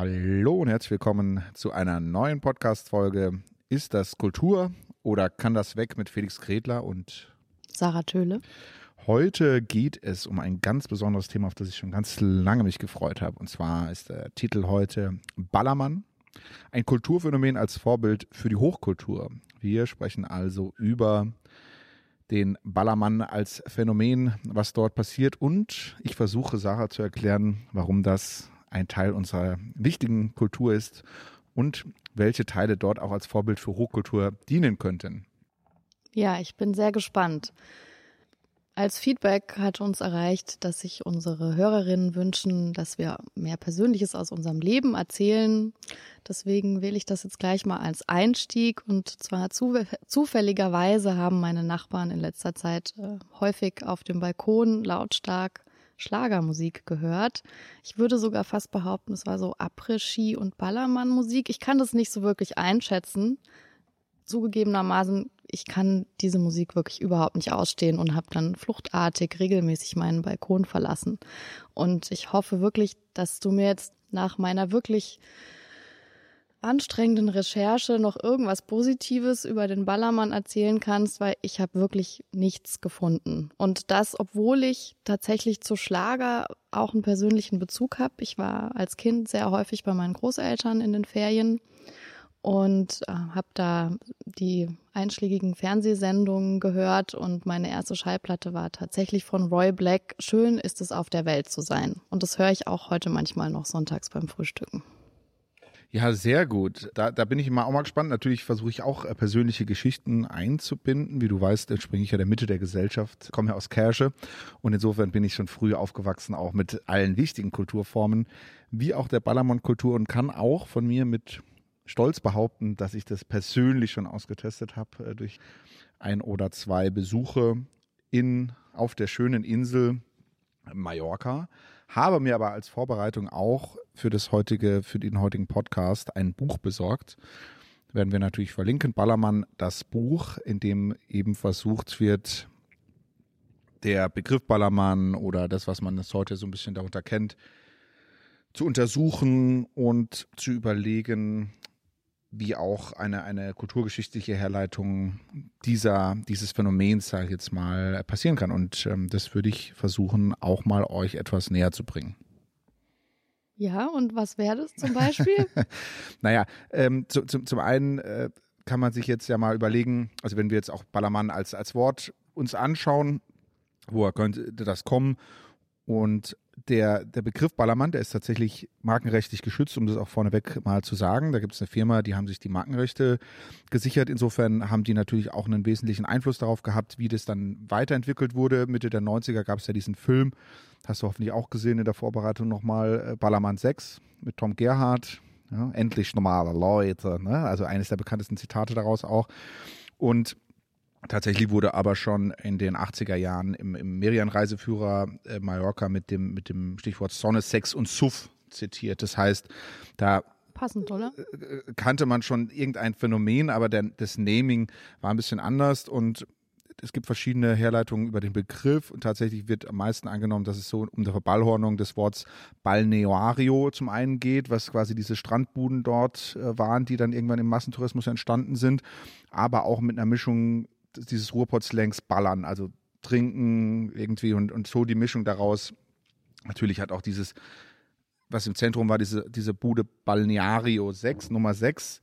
Hallo und herzlich willkommen zu einer neuen Podcast-Folge. Ist das Kultur oder kann das weg mit Felix Kretler und Sarah Töhle? Heute geht es um ein ganz besonderes Thema, auf das ich schon ganz lange mich gefreut habe. Und zwar ist der Titel heute Ballermann. Ein Kulturphänomen als Vorbild für die Hochkultur. Wir sprechen also über den Ballermann als Phänomen, was dort passiert. Und ich versuche Sarah zu erklären, warum das ein Teil unserer wichtigen Kultur ist und welche Teile dort auch als Vorbild für Hochkultur dienen könnten. Ja, ich bin sehr gespannt. Als Feedback hat uns erreicht, dass sich unsere Hörerinnen wünschen, dass wir mehr Persönliches aus unserem Leben erzählen. Deswegen wähle ich das jetzt gleich mal als Einstieg. Und zwar zu, zufälligerweise haben meine Nachbarn in letzter Zeit äh, häufig auf dem Balkon lautstark Schlagermusik gehört. Ich würde sogar fast behaupten, es war so Après-Ski und Ballermann-Musik. Ich kann das nicht so wirklich einschätzen. Zugegebenermaßen, ich kann diese Musik wirklich überhaupt nicht ausstehen und habe dann fluchtartig regelmäßig meinen Balkon verlassen. Und ich hoffe wirklich, dass du mir jetzt nach meiner wirklich anstrengenden Recherche noch irgendwas Positives über den Ballermann erzählen kannst, weil ich habe wirklich nichts gefunden. Und das, obwohl ich tatsächlich zu Schlager auch einen persönlichen Bezug habe. Ich war als Kind sehr häufig bei meinen Großeltern in den Ferien und äh, habe da die einschlägigen Fernsehsendungen gehört und meine erste Schallplatte war tatsächlich von Roy Black. Schön ist es auf der Welt zu sein. Und das höre ich auch heute manchmal noch sonntags beim Frühstücken. Ja, sehr gut. Da, da bin ich immer auch mal gespannt. Natürlich versuche ich auch äh, persönliche Geschichten einzubinden. Wie du weißt, entspringe ich ja der Mitte der Gesellschaft, komme ja aus Kersche und insofern bin ich schon früh aufgewachsen, auch mit allen wichtigen Kulturformen, wie auch der Ballermann-Kultur und kann auch von mir mit Stolz behaupten, dass ich das persönlich schon ausgetestet habe äh, durch ein oder zwei Besuche in auf der schönen Insel Mallorca, habe mir aber als Vorbereitung auch für das heutige, für den heutigen Podcast ein Buch besorgt. Werden wir natürlich verlinken. Ballermann, das Buch, in dem eben versucht wird, der Begriff Ballermann oder das, was man das heute so ein bisschen darunter kennt, zu untersuchen und zu überlegen, wie auch eine, eine kulturgeschichtliche Herleitung dieser, dieses Phänomens, sage ich jetzt mal, passieren kann. Und ähm, das würde ich versuchen, auch mal euch etwas näher zu bringen. Ja, und was wäre das zum Beispiel? naja, ähm, zu, zu, zum einen äh, kann man sich jetzt ja mal überlegen, also wenn wir jetzt auch Ballermann als, als Wort uns anschauen, woher könnte das kommen? Und der, der Begriff Ballermann, der ist tatsächlich markenrechtlich geschützt, um das auch vorneweg mal zu sagen. Da gibt es eine Firma, die haben sich die Markenrechte gesichert. Insofern haben die natürlich auch einen wesentlichen Einfluss darauf gehabt, wie das dann weiterentwickelt wurde. Mitte der 90er gab es ja diesen Film, hast du hoffentlich auch gesehen in der Vorbereitung nochmal, äh, Ballermann 6 mit Tom Gerhardt. Ja, endlich normale Leute, ne? also eines der bekanntesten Zitate daraus auch. Und Tatsächlich wurde aber schon in den 80er Jahren im, im Merian-Reiseführer äh, Mallorca mit dem, mit dem Stichwort Sonne, Sex und Suff zitiert. Das heißt, da Passend, oder? Äh, kannte man schon irgendein Phänomen, aber der, das Naming war ein bisschen anders und es gibt verschiedene Herleitungen über den Begriff und tatsächlich wird am meisten angenommen, dass es so um die Verballhornung des Wortes Balneario zum einen geht, was quasi diese Strandbuden dort äh, waren, die dann irgendwann im Massentourismus entstanden sind, aber auch mit einer Mischung dieses Ruhrpott-Slangs ballern, also trinken irgendwie und, und so die Mischung daraus. Natürlich hat auch dieses, was im Zentrum war, diese, diese Bude Balneario 6, Nummer 6,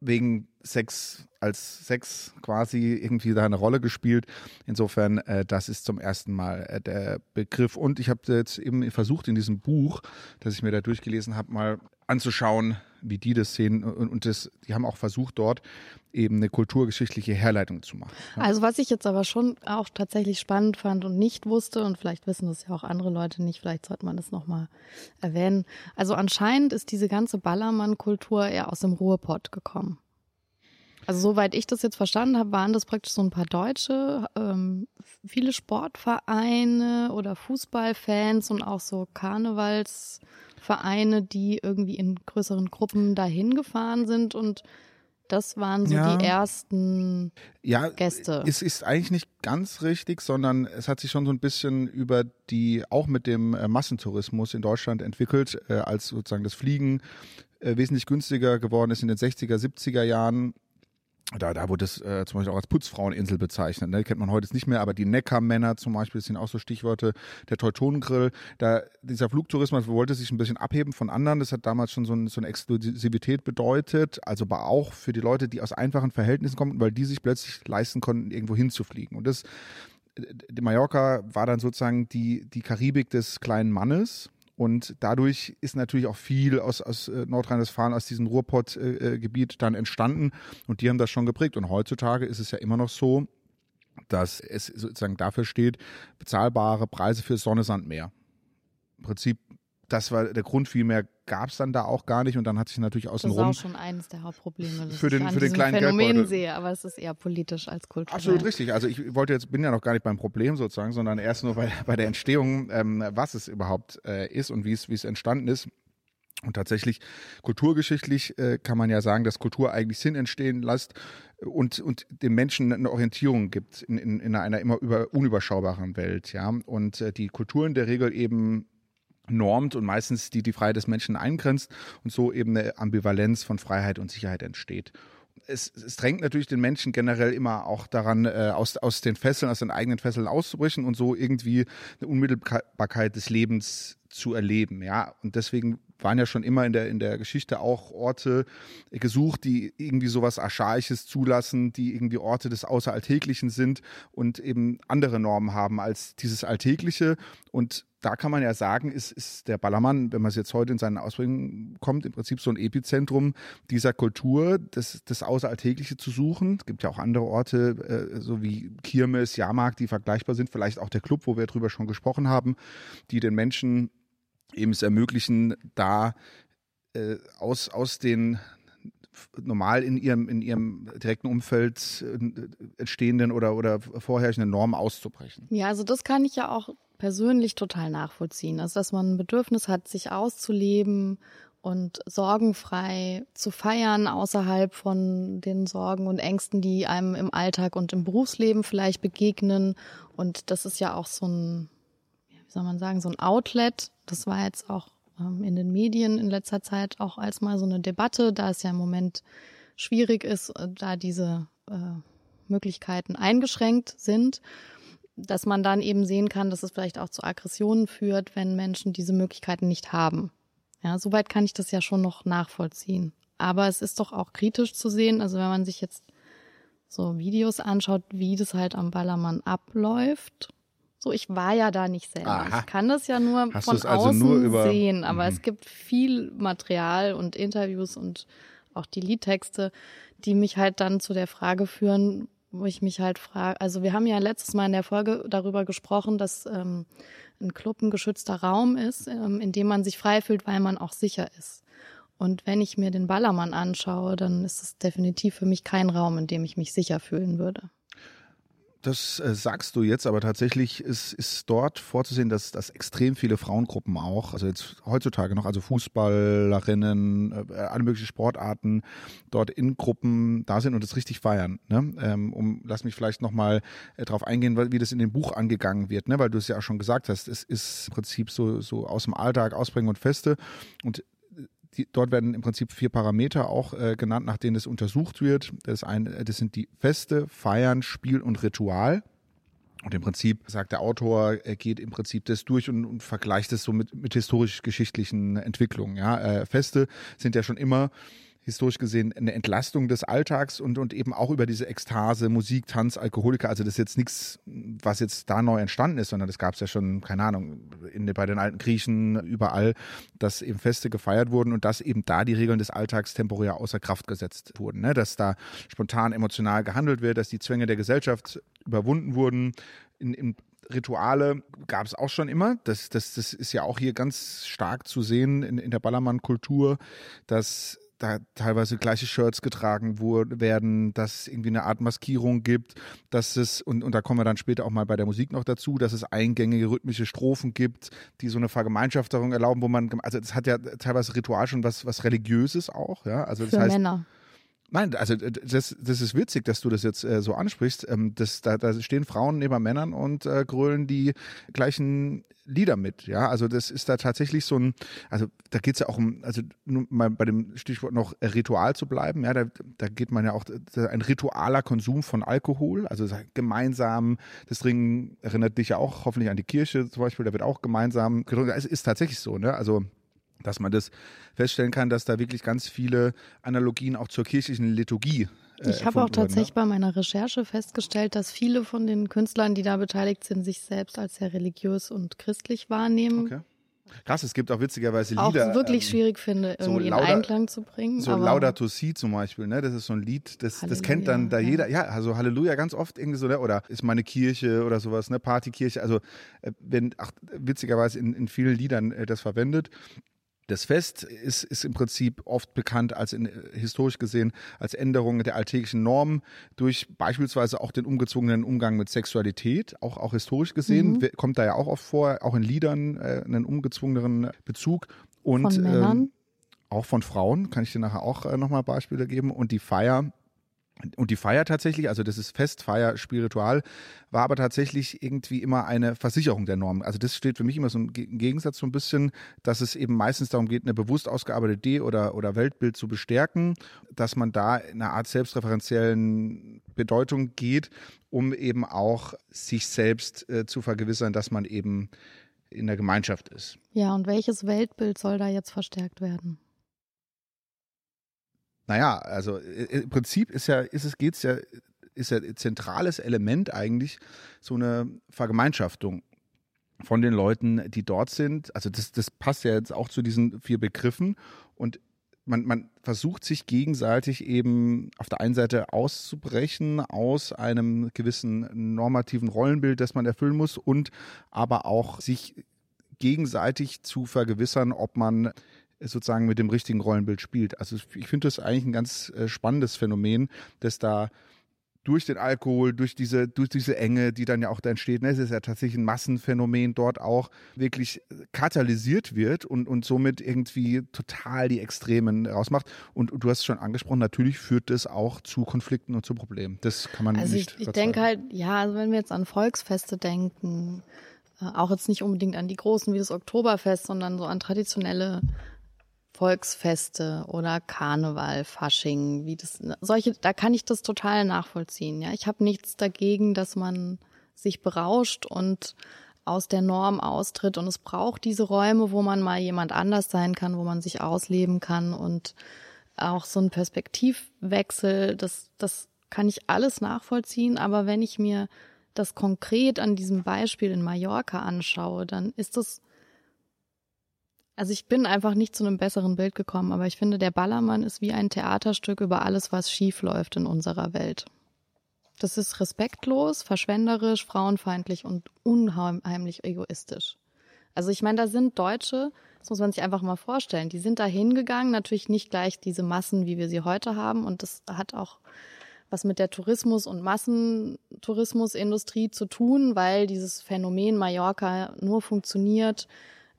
wegen Sex als Sex quasi irgendwie da eine Rolle gespielt. Insofern, äh, das ist zum ersten Mal äh, der Begriff. Und ich habe jetzt eben versucht, in diesem Buch, das ich mir da durchgelesen habe, mal anzuschauen, wie die das sehen. Und, und das, die haben auch versucht, dort eben eine kulturgeschichtliche Herleitung zu machen. Ja. Also was ich jetzt aber schon auch tatsächlich spannend fand und nicht wusste, und vielleicht wissen das ja auch andere Leute nicht, vielleicht sollte man das nochmal erwähnen. Also anscheinend ist diese ganze Ballermann-Kultur eher aus dem Ruhrpott gekommen. Also soweit ich das jetzt verstanden habe, waren das praktisch so ein paar Deutsche, ähm, viele Sportvereine oder Fußballfans und auch so Karnevalsvereine, die irgendwie in größeren Gruppen dahin gefahren sind und Das waren so Ja. die ersten Ja, Gäste. es ist eigentlich nicht ganz richtig, sondern es hat sich schon so ein bisschen über die, auch mit dem äh, Massentourismus in Deutschland entwickelt, äh, als sozusagen das Fliegen äh, wesentlich günstiger geworden ist in den 60er, 70er Jahren. Da, da wurde es äh, zum Beispiel auch als Putzfraueninsel bezeichnet. Ne? Kennt man heute nicht mehr, aber die Neckarmänner zum Beispiel, sind auch so Stichworte. Der Teutonengrill, da dieser Flugtourismus wollte sich ein bisschen abheben von anderen. Das hat damals schon so, ein, so eine Exklusivität bedeutet. Also aber auch für die Leute, die aus einfachen Verhältnissen kommen, weil die sich plötzlich leisten konnten, irgendwo hinzufliegen. Und das, die Mallorca war dann sozusagen die, die Karibik des kleinen Mannes. Und dadurch ist natürlich auch viel aus, aus äh, Nordrhein-Westfalen, aus diesem Ruhrpott-Gebiet dann entstanden. Und die haben das schon geprägt. Und heutzutage ist es ja immer noch so, dass es sozusagen dafür steht, bezahlbare Preise für Sonne, Sand, Meer. Im Prinzip, das war der Grund, viel mehr gab es dann da auch gar nicht. Und dann hat sich natürlich Das ist außenrum auch schon eines der Hauptprobleme, das Für ich den- an für den kleinen Phänomen Geldbeutel. sehe, aber es ist eher politisch als kulturell. Absolut richtig. Also ich wollte jetzt, bin ja noch gar nicht beim Problem sozusagen, sondern erst nur bei, bei der Entstehung, ähm, was es überhaupt äh, ist und wie es, wie es entstanden ist. Und tatsächlich kulturgeschichtlich äh, kann man ja sagen, dass Kultur eigentlich Sinn entstehen lässt und, und dem Menschen eine Orientierung gibt in, in, in einer immer über, unüberschaubaren Welt. Ja? Und äh, die Kultur in der Regel eben normt und meistens die, die Freiheit des Menschen eingrenzt und so eben eine Ambivalenz von Freiheit und Sicherheit entsteht. Es, es drängt natürlich den Menschen generell immer auch daran, äh, aus, aus den Fesseln, aus den eigenen Fesseln auszubrechen und so irgendwie eine Unmittelbarkeit des Lebens zu erleben. Ja, und deswegen waren ja schon immer in der, in der Geschichte auch Orte gesucht, die irgendwie sowas Archaisches zulassen, die irgendwie Orte des Außeralltäglichen sind und eben andere Normen haben als dieses Alltägliche. Und da kann man ja sagen, ist, ist der Ballermann, wenn man es jetzt heute in seinen Ausprägungen kommt, im Prinzip so ein Epizentrum dieser Kultur, das, das Außeralltägliche zu suchen. Es gibt ja auch andere Orte, äh, so wie Kirmes, Jahrmarkt, die vergleichbar sind, vielleicht auch der Club, wo wir drüber schon gesprochen haben, die den Menschen eben es ermöglichen, da äh, aus, aus den normal in ihrem, in ihrem direkten Umfeld äh, entstehenden oder, oder vorherrschenden Normen auszubrechen. Ja, also das kann ich ja auch persönlich total nachvollziehen. Also, dass man ein Bedürfnis hat, sich auszuleben und sorgenfrei zu feiern außerhalb von den Sorgen und Ängsten, die einem im Alltag und im Berufsleben vielleicht begegnen. Und das ist ja auch so ein, wie soll man sagen, so ein Outlet. Das war jetzt auch ähm, in den Medien in letzter Zeit auch als mal so eine Debatte, da es ja im Moment schwierig ist, äh, da diese äh, Möglichkeiten eingeschränkt sind dass man dann eben sehen kann, dass es vielleicht auch zu Aggressionen führt, wenn Menschen diese Möglichkeiten nicht haben. Ja, soweit kann ich das ja schon noch nachvollziehen. Aber es ist doch auch kritisch zu sehen, also wenn man sich jetzt so Videos anschaut, wie das halt am Ballermann abläuft. So, ich war ja da nicht selber. Aha. Ich kann das ja nur Hast von also außen nur sehen, aber Mhm. es gibt viel Material und Interviews und auch die Liedtexte, die mich halt dann zu der Frage führen, wo ich mich halt frage, also wir haben ja letztes Mal in der Folge darüber gesprochen, dass ähm, ein Club ein geschützter Raum ist, ähm, in dem man sich frei fühlt, weil man auch sicher ist. Und wenn ich mir den Ballermann anschaue, dann ist es definitiv für mich kein Raum, in dem ich mich sicher fühlen würde. Das äh, sagst du jetzt, aber tatsächlich ist, ist dort vorzusehen, dass, dass extrem viele Frauengruppen auch, also jetzt heutzutage noch, also Fußballerinnen, äh, alle möglichen Sportarten dort in Gruppen da sind und es richtig feiern. Ne? Ähm, um, lass mich vielleicht nochmal äh, drauf eingehen, wie das in dem Buch angegangen wird, ne? weil du es ja auch schon gesagt hast, es ist im Prinzip so, so aus dem Alltag, Ausbringen und Feste und die, dort werden im Prinzip vier Parameter auch äh, genannt, nach denen es untersucht wird. Das, eine, das sind die Feste, Feiern, Spiel und Ritual. Und im Prinzip sagt der Autor, er geht im Prinzip das durch und, und vergleicht es so mit, mit historisch-geschichtlichen Entwicklungen. Ja, äh, Feste sind ja schon immer historisch gesehen eine Entlastung des Alltags und, und eben auch über diese Ekstase, Musik, Tanz, Alkoholiker. Also das ist jetzt nichts, was jetzt da neu entstanden ist, sondern das gab es ja schon, keine Ahnung, in, bei den alten Griechen überall, dass eben Feste gefeiert wurden und dass eben da die Regeln des Alltags temporär außer Kraft gesetzt wurden. Ne? Dass da spontan emotional gehandelt wird, dass die Zwänge der Gesellschaft überwunden wurden. In, in Rituale gab es auch schon immer. Das, das, das ist ja auch hier ganz stark zu sehen in, in der Ballermann-Kultur, dass da teilweise gleiche Shirts getragen wurden, werden, dass es irgendwie eine Art Maskierung gibt, dass es, und, und da kommen wir dann später auch mal bei der Musik noch dazu, dass es eingängige rhythmische Strophen gibt, die so eine Vergemeinschafterung erlauben, wo man, also es hat ja teilweise Ritual schon was, was Religiöses auch, ja, also das Für heißt, Männer. Nein, also das, das ist witzig, dass du das jetzt äh, so ansprichst. Ähm, das, da, da stehen Frauen neben Männern und äh, grölen die gleichen Lieder mit. Ja, also das ist da tatsächlich so ein, also da geht es ja auch um, also nur mal bei dem Stichwort noch Ritual zu bleiben. Ja, da, da geht man ja auch ein ritualer Konsum von Alkohol, also gemeinsam. Das Trinken erinnert dich ja auch hoffentlich an die Kirche zum Beispiel. Da wird auch gemeinsam getrunken. Es ist tatsächlich so, ne? Also dass man das feststellen kann, dass da wirklich ganz viele Analogien auch zur kirchlichen Liturgie äh, ich habe auch tatsächlich ne? bei meiner Recherche festgestellt, dass viele von den Künstlern, die da beteiligt sind, sich selbst als sehr religiös und christlich wahrnehmen. Okay. Krass, es gibt auch witzigerweise Lieder. Auch wirklich ähm, schwierig finde, irgendwie so in Einklang zu bringen. So Laudato Si zum Beispiel, ne? Das ist so ein Lied, das, das kennt dann da ja. jeder. Ja, also Halleluja ganz oft irgendwie so, ne? Oder ist meine Kirche oder sowas, ne? Partykirche. Also äh, wenn, ach, witzigerweise in, in vielen Liedern äh, das verwendet. Das Fest ist, ist im Prinzip oft bekannt als in, historisch gesehen als Änderung der alltäglichen Normen durch beispielsweise auch den ungezwungenen Umgang mit Sexualität, auch, auch historisch gesehen, mhm. kommt da ja auch oft vor, auch in Liedern äh, einen ungezwungenen Bezug. Und von Männern. Ähm, auch von Frauen, kann ich dir nachher auch äh, nochmal Beispiele geben. Und die Feier und die Feier tatsächlich, also das ist Fest, Feier, Spiritual, war aber tatsächlich irgendwie immer eine Versicherung der Normen. Also das steht für mich immer so im Gegensatz so ein bisschen, dass es eben meistens darum geht, eine bewusst ausgearbeitete Idee oder, oder Weltbild zu bestärken, dass man da in einer Art selbstreferenziellen Bedeutung geht, um eben auch sich selbst äh, zu vergewissern, dass man eben in der Gemeinschaft ist. Ja, und welches Weltbild soll da jetzt verstärkt werden? Naja, also äh, im Prinzip ist ja, ist es, geht's ja, ist ja zentrales Element eigentlich so eine Vergemeinschaftung von den Leuten, die dort sind. Also das, das passt ja jetzt auch zu diesen vier Begriffen und man, man versucht sich gegenseitig eben auf der einen Seite auszubrechen aus einem gewissen normativen Rollenbild, das man erfüllen muss und aber auch sich gegenseitig zu vergewissern, ob man sozusagen mit dem richtigen Rollenbild spielt. Also ich finde das eigentlich ein ganz äh, spannendes Phänomen, dass da durch den Alkohol, durch diese, durch diese Enge, die dann ja auch da entsteht, ne, es ist ja tatsächlich ein Massenphänomen dort auch, wirklich katalysiert wird und, und somit irgendwie total die Extremen rausmacht. Und, und du hast es schon angesprochen, natürlich führt das auch zu Konflikten und zu Problemen. Das kann man also nicht. Ich, ich denke halt, ja, also wenn wir jetzt an Volksfeste denken, äh, auch jetzt nicht unbedingt an die großen wie das Oktoberfest, sondern so an traditionelle Volksfeste oder Karneval, Fasching, wie das solche, da kann ich das total nachvollziehen. Ja, ich habe nichts dagegen, dass man sich berauscht und aus der Norm austritt und es braucht diese Räume, wo man mal jemand anders sein kann, wo man sich ausleben kann und auch so ein Perspektivwechsel, das das kann ich alles nachvollziehen, aber wenn ich mir das konkret an diesem Beispiel in Mallorca anschaue, dann ist das also ich bin einfach nicht zu einem besseren Bild gekommen, aber ich finde, der Ballermann ist wie ein Theaterstück über alles, was schief läuft in unserer Welt. Das ist respektlos, verschwenderisch, frauenfeindlich und unheimlich egoistisch. Also ich meine, da sind Deutsche, das muss man sich einfach mal vorstellen, die sind da hingegangen, natürlich nicht gleich diese Massen, wie wir sie heute haben. Und das hat auch was mit der Tourismus- und Massentourismusindustrie zu tun, weil dieses Phänomen Mallorca nur funktioniert,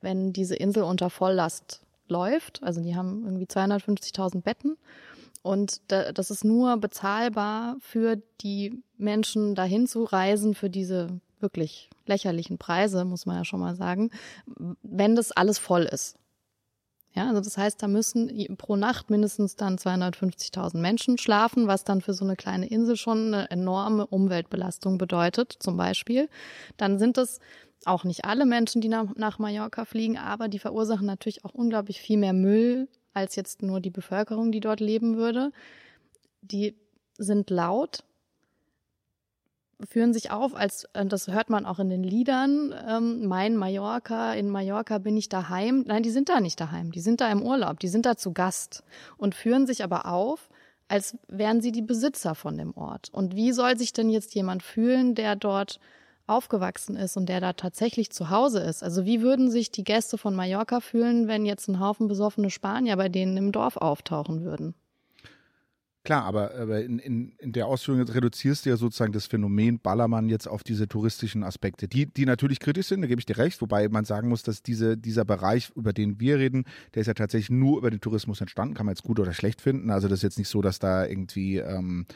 wenn diese Insel unter Volllast läuft. Also die haben irgendwie 250.000 Betten. Und das ist nur bezahlbar für die Menschen dahin zu reisen, für diese wirklich lächerlichen Preise, muss man ja schon mal sagen, wenn das alles voll ist. Ja, also das heißt, da müssen pro Nacht mindestens dann 250.000 Menschen schlafen, was dann für so eine kleine Insel schon eine enorme Umweltbelastung bedeutet, zum Beispiel. Dann sind es auch nicht alle Menschen, die nach, nach Mallorca fliegen, aber die verursachen natürlich auch unglaublich viel mehr Müll als jetzt nur die Bevölkerung, die dort leben würde. Die sind laut, führen sich auf, als das hört man auch in den Liedern, ähm, mein Mallorca, in Mallorca bin ich daheim. Nein, die sind da nicht daheim, die sind da im Urlaub, die sind da zu Gast und führen sich aber auf, als wären sie die Besitzer von dem Ort. Und wie soll sich denn jetzt jemand fühlen, der dort aufgewachsen ist und der da tatsächlich zu Hause ist. Also wie würden sich die Gäste von Mallorca fühlen, wenn jetzt ein Haufen besoffene Spanier bei denen im Dorf auftauchen würden? Klar, aber, aber in, in, in der Ausführung reduzierst du ja sozusagen das Phänomen Ballermann jetzt auf diese touristischen Aspekte, die, die natürlich kritisch sind, da gebe ich dir recht, wobei man sagen muss, dass diese, dieser Bereich, über den wir reden, der ist ja tatsächlich nur über den Tourismus entstanden, kann man jetzt gut oder schlecht finden. Also das ist jetzt nicht so, dass da irgendwie ähm,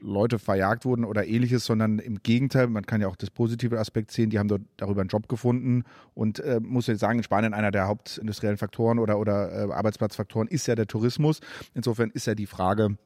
Leute verjagt wurden oder ähnliches, sondern im Gegenteil, man kann ja auch das positive Aspekt sehen, die haben dort darüber einen Job gefunden und äh, muss jetzt sagen, in Spanien einer der hauptindustriellen Faktoren oder, oder äh, Arbeitsplatzfaktoren ist ja der Tourismus. Insofern ist ja die Frage,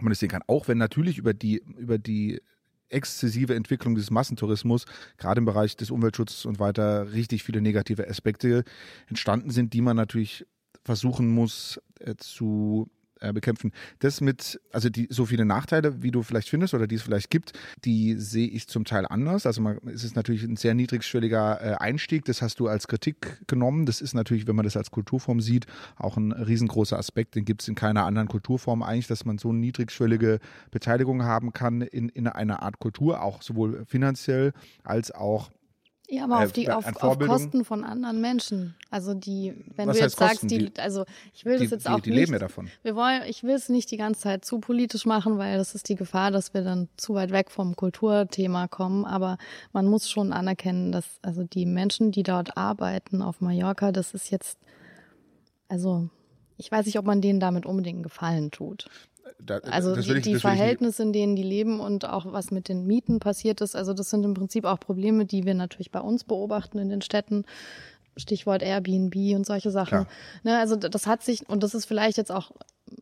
man das sehen kann. Auch wenn natürlich über die, über die exzessive Entwicklung des Massentourismus, gerade im Bereich des Umweltschutzes und weiter, richtig viele negative Aspekte entstanden sind, die man natürlich versuchen muss äh, zu äh, bekämpfen. Das mit, also die so viele Nachteile, wie du vielleicht findest oder die es vielleicht gibt, die sehe ich zum Teil anders. Also man, es ist natürlich ein sehr niedrigschwelliger äh, Einstieg. Das hast du als Kritik genommen. Das ist natürlich, wenn man das als Kulturform sieht, auch ein riesengroßer Aspekt. Den gibt es in keiner anderen Kulturform eigentlich, dass man so eine niedrigschwellige Beteiligung haben kann in, in einer Art Kultur, auch sowohl finanziell als auch ja, aber auf, die, auf, auf Kosten von anderen Menschen. Also die, wenn Was du jetzt sagst, die, also ich will die, das jetzt die, auch die nicht. leben ja davon. Wir wollen, ich will es nicht die ganze Zeit zu politisch machen, weil das ist die Gefahr, dass wir dann zu weit weg vom Kulturthema kommen. Aber man muss schon anerkennen, dass also die Menschen, die dort arbeiten auf Mallorca, das ist jetzt, also ich weiß nicht, ob man denen damit unbedingt einen Gefallen tut. Da, Also das die, ich, die Verhältnisse, in denen die leben und auch was mit den Mieten passiert ist, also das sind im Prinzip auch Probleme, die wir natürlich bei uns beobachten in den Städten. Stichwort Airbnb und solche Sachen. Ne, also das hat sich, und das ist vielleicht jetzt auch,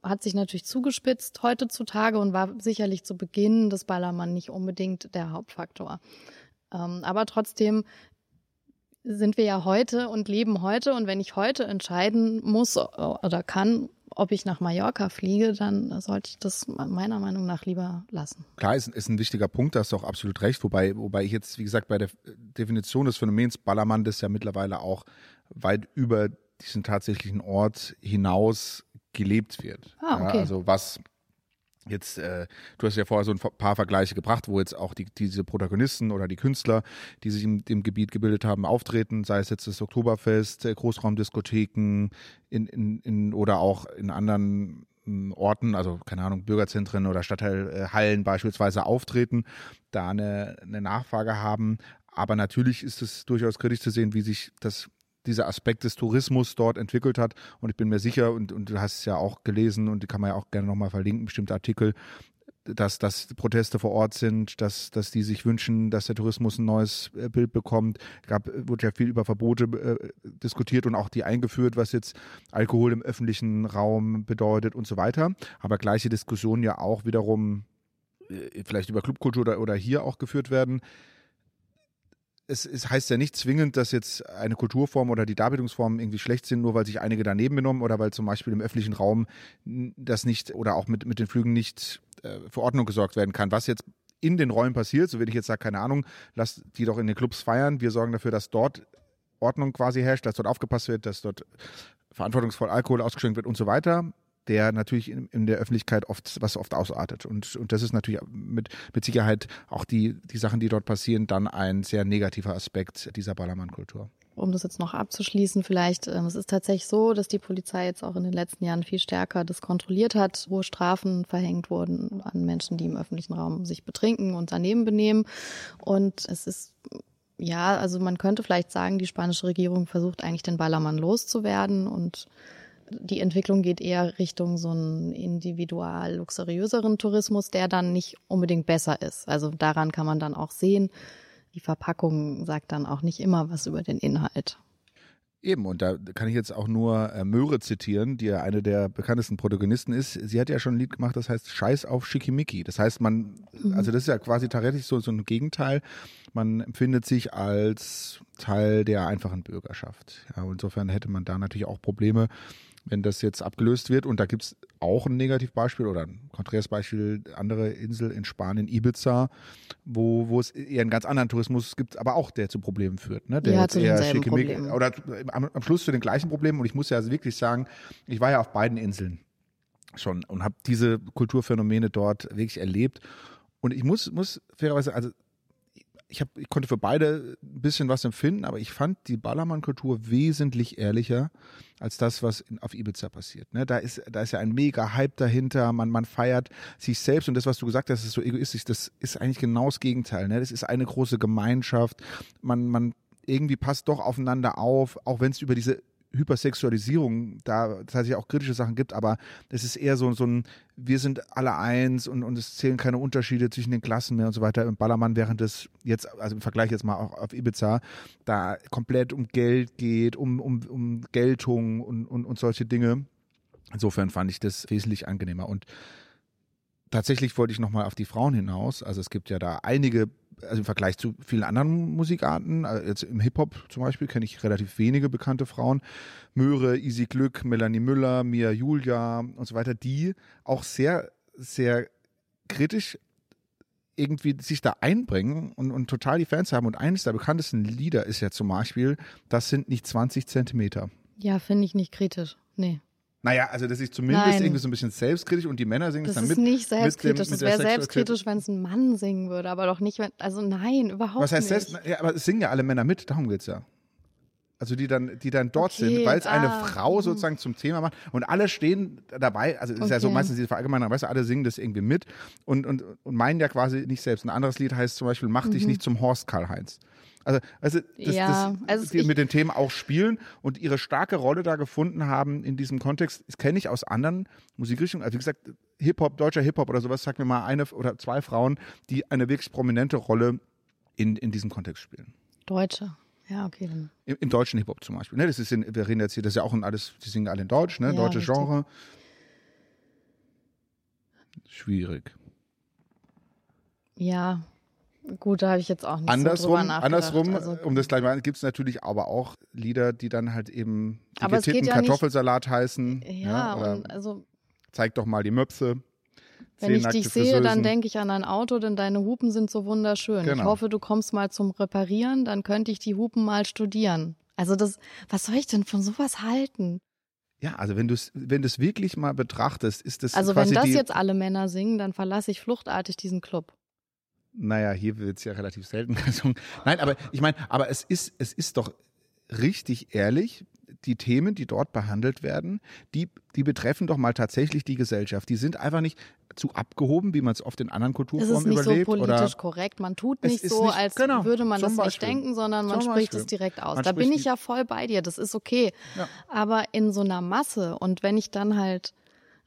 hat sich natürlich zugespitzt heutzutage und war sicherlich zu Beginn des Ballermann nicht unbedingt der Hauptfaktor. Ähm, aber trotzdem sind wir ja heute und leben heute. Und wenn ich heute entscheiden muss oder kann, ob ich nach Mallorca fliege, dann sollte ich das meiner Meinung nach lieber lassen. Klar, ist, ist ein wichtiger Punkt, da hast du auch absolut recht. Wobei, wobei ich jetzt, wie gesagt, bei der Definition des Phänomens Ballermann das ja mittlerweile auch weit über diesen tatsächlichen Ort hinaus gelebt wird. Ah, okay. ja, also was jetzt, äh, du hast ja vorher so ein paar Vergleiche gebracht, wo jetzt auch die, diese Protagonisten oder die Künstler, die sich in dem Gebiet gebildet haben, auftreten, sei es jetzt das Oktoberfest, äh, Großraumdiskotheken in, in, in, oder auch in anderen m, Orten, also keine Ahnung, Bürgerzentren oder Stadtteilhallen beispielsweise auftreten, da eine, eine Nachfrage haben. Aber natürlich ist es durchaus kritisch zu sehen, wie sich das dieser Aspekt des Tourismus dort entwickelt hat. Und ich bin mir sicher, und, und du hast es ja auch gelesen und die kann man ja auch gerne nochmal verlinken, bestimmte Artikel, dass, dass Proteste vor Ort sind, dass, dass die sich wünschen, dass der Tourismus ein neues äh, Bild bekommt. Gab, wurde ja viel über Verbote äh, diskutiert und auch die eingeführt, was jetzt Alkohol im öffentlichen Raum bedeutet und so weiter. Aber gleiche Diskussionen ja auch wiederum äh, vielleicht über Clubkultur oder, oder hier auch geführt werden es, es heißt ja nicht zwingend, dass jetzt eine Kulturform oder die Darbietungsformen irgendwie schlecht sind, nur weil sich einige daneben benommen oder weil zum Beispiel im öffentlichen Raum das nicht oder auch mit, mit den Flügen nicht äh, für Ordnung gesorgt werden kann. Was jetzt in den Räumen passiert, so wenn ich jetzt sage, keine Ahnung, lasst die doch in den Clubs feiern. Wir sorgen dafür, dass dort Ordnung quasi herrscht, dass dort aufgepasst wird, dass dort verantwortungsvoll Alkohol ausgeschenkt wird und so weiter der natürlich in, in, der Öffentlichkeit oft, was oft ausartet. Und, und das ist natürlich mit, mit Sicherheit auch die, die Sachen, die dort passieren, dann ein sehr negativer Aspekt dieser Ballermann-Kultur. Um das jetzt noch abzuschließen, vielleicht, ähm, es ist tatsächlich so, dass die Polizei jetzt auch in den letzten Jahren viel stärker das kontrolliert hat, wo Strafen verhängt wurden an Menschen, die im öffentlichen Raum sich betrinken und daneben benehmen. Und es ist ja, also man könnte vielleicht sagen, die spanische Regierung versucht eigentlich den Ballermann loszuwerden und die Entwicklung geht eher Richtung so einen individual luxuriöseren Tourismus, der dann nicht unbedingt besser ist. Also daran kann man dann auch sehen, die Verpackung sagt dann auch nicht immer was über den Inhalt. Eben, und da kann ich jetzt auch nur äh, Möhre zitieren, die ja eine der bekanntesten Protagonisten ist. Sie hat ja schon ein Lied gemacht, das heißt Scheiß auf Schickimicki. Das heißt, man, mhm. also das ist ja quasi tatsächlich so, so ein Gegenteil. Man empfindet sich als Teil der einfachen Bürgerschaft. Ja, insofern hätte man da natürlich auch Probleme, wenn das jetzt abgelöst wird. Und da gibt es auch ein Negativbeispiel oder ein konträres Beispiel, andere Insel in Spanien, Ibiza, wo, wo es eher einen ganz anderen Tourismus gibt, aber auch der zu Problemen führt. Ne? Der ja, zu eher Problemen. Oder am, am, Schluss zu den gleichen Problemen. Und ich muss ja also wirklich sagen, ich war ja auf beiden Inseln schon und habe diese Kulturphänomene dort wirklich erlebt. Und ich muss, muss fairerweise, also ich, hab, ich konnte für beide ein bisschen was empfinden, aber ich fand die Ballermann-Kultur wesentlich ehrlicher als das, was in, auf Ibiza passiert. Ne? Da, ist, da ist ja ein mega Hype dahinter, man, man feiert sich selbst und das, was du gesagt hast, ist so egoistisch, das ist eigentlich genau das Gegenteil. Ne? Das ist eine große Gemeinschaft, man, man irgendwie passt doch aufeinander auf, auch wenn es über diese Hypersexualisierung da tatsächlich auch kritische Sachen gibt, aber es ist eher so, so ein, wir sind alle eins und, und es zählen keine Unterschiede zwischen den Klassen mehr und so weiter. Im Ballermann, während es jetzt, also im Vergleich jetzt mal auch auf Ibiza, da komplett um Geld geht, um, um, um Geltung und, und, und solche Dinge. Insofern fand ich das wesentlich angenehmer. Und tatsächlich wollte ich nochmal auf die Frauen hinaus. Also es gibt ja da einige also im Vergleich zu vielen anderen Musikarten, also jetzt im Hip-Hop zum Beispiel, kenne ich relativ wenige bekannte Frauen. Möhre, Easy Glück, Melanie Müller, Mia Julia und so weiter, die auch sehr, sehr kritisch irgendwie sich da einbringen und, und total die Fans haben. Und eines der bekanntesten Lieder ist ja zum Beispiel, das sind nicht 20 Zentimeter. Ja, finde ich nicht kritisch. Nee. Naja, also das ist zumindest Nein. irgendwie so ein bisschen selbstkritisch und die Männer singen es dann mit. Das ist nicht selbstkritisch. Dem, das wäre selbstkritisch, wenn es ein Mann singen würde, aber doch nicht, wenn, also nein, überhaupt nicht. Was heißt nicht. Selbst, ja, aber es singen ja alle Männer mit, darum geht's ja. Also die dann, die dann dort okay, sind, weil es ah, eine Frau hm. sozusagen zum Thema macht und alle stehen dabei, also es okay. ist ja so meistens diese Verallgemeinerung, weißt du, alle singen das irgendwie mit und, und, und meinen ja quasi nicht selbst. Ein anderes Lied heißt zum Beispiel, mach mhm. dich nicht zum Horst Karl-Heinz. Also, also, das, ja, das, also die mit den Themen auch spielen und ihre starke Rolle da gefunden haben in diesem Kontext, das kenne ich aus anderen Musikrichtungen. Also wie gesagt, Hip-Hop, deutscher Hip-Hop oder sowas, sag mir mal eine oder zwei Frauen, die eine wirklich prominente Rolle in, in diesem Kontext spielen. Deutsche. Ja, okay. Dann. Im, Im, deutschen Hip-Hop zum Beispiel. Ne? Das ist in, wir reden jetzt hier, das ist ja auch in alles, die singen alle in Deutsch, ne? Ja, Deutsches richtig. Genre. Schwierig. Ja, Gut, da habe ich jetzt auch nicht andersrum, so drüber nachgedacht. Andersrum, also, um das gleich mal, gibt es natürlich aber auch Lieder, die dann halt eben die ja Kartoffelsalat nicht, heißen. Ja, ja und also zeig doch mal die Möpse. Wenn ich dich sehe, Friseusen. dann denke ich an ein Auto, denn deine Hupen sind so wunderschön. Genau. Ich hoffe, du kommst mal zum Reparieren, dann könnte ich die Hupen mal studieren. Also das, was soll ich denn von sowas halten? Ja, also wenn du es wenn du's wirklich mal betrachtest, ist das Also wenn das jetzt alle Männer singen, dann verlasse ich fluchtartig diesen Club. Naja, hier wird es ja relativ selten gesungen. Nein, aber ich meine, aber es ist, es ist doch richtig ehrlich, die Themen, die dort behandelt werden, die, die betreffen doch mal tatsächlich die Gesellschaft. Die sind einfach nicht zu abgehoben, wie man es oft in anderen Kulturformen überlebt. Es ist nicht so politisch korrekt. Man tut nicht so, nicht, als genau, würde man das nicht denken, sondern man zum spricht Beispiel. es direkt aus. Man da bin ich ja voll bei dir. Das ist okay. Ja. Aber in so einer Masse und wenn ich dann halt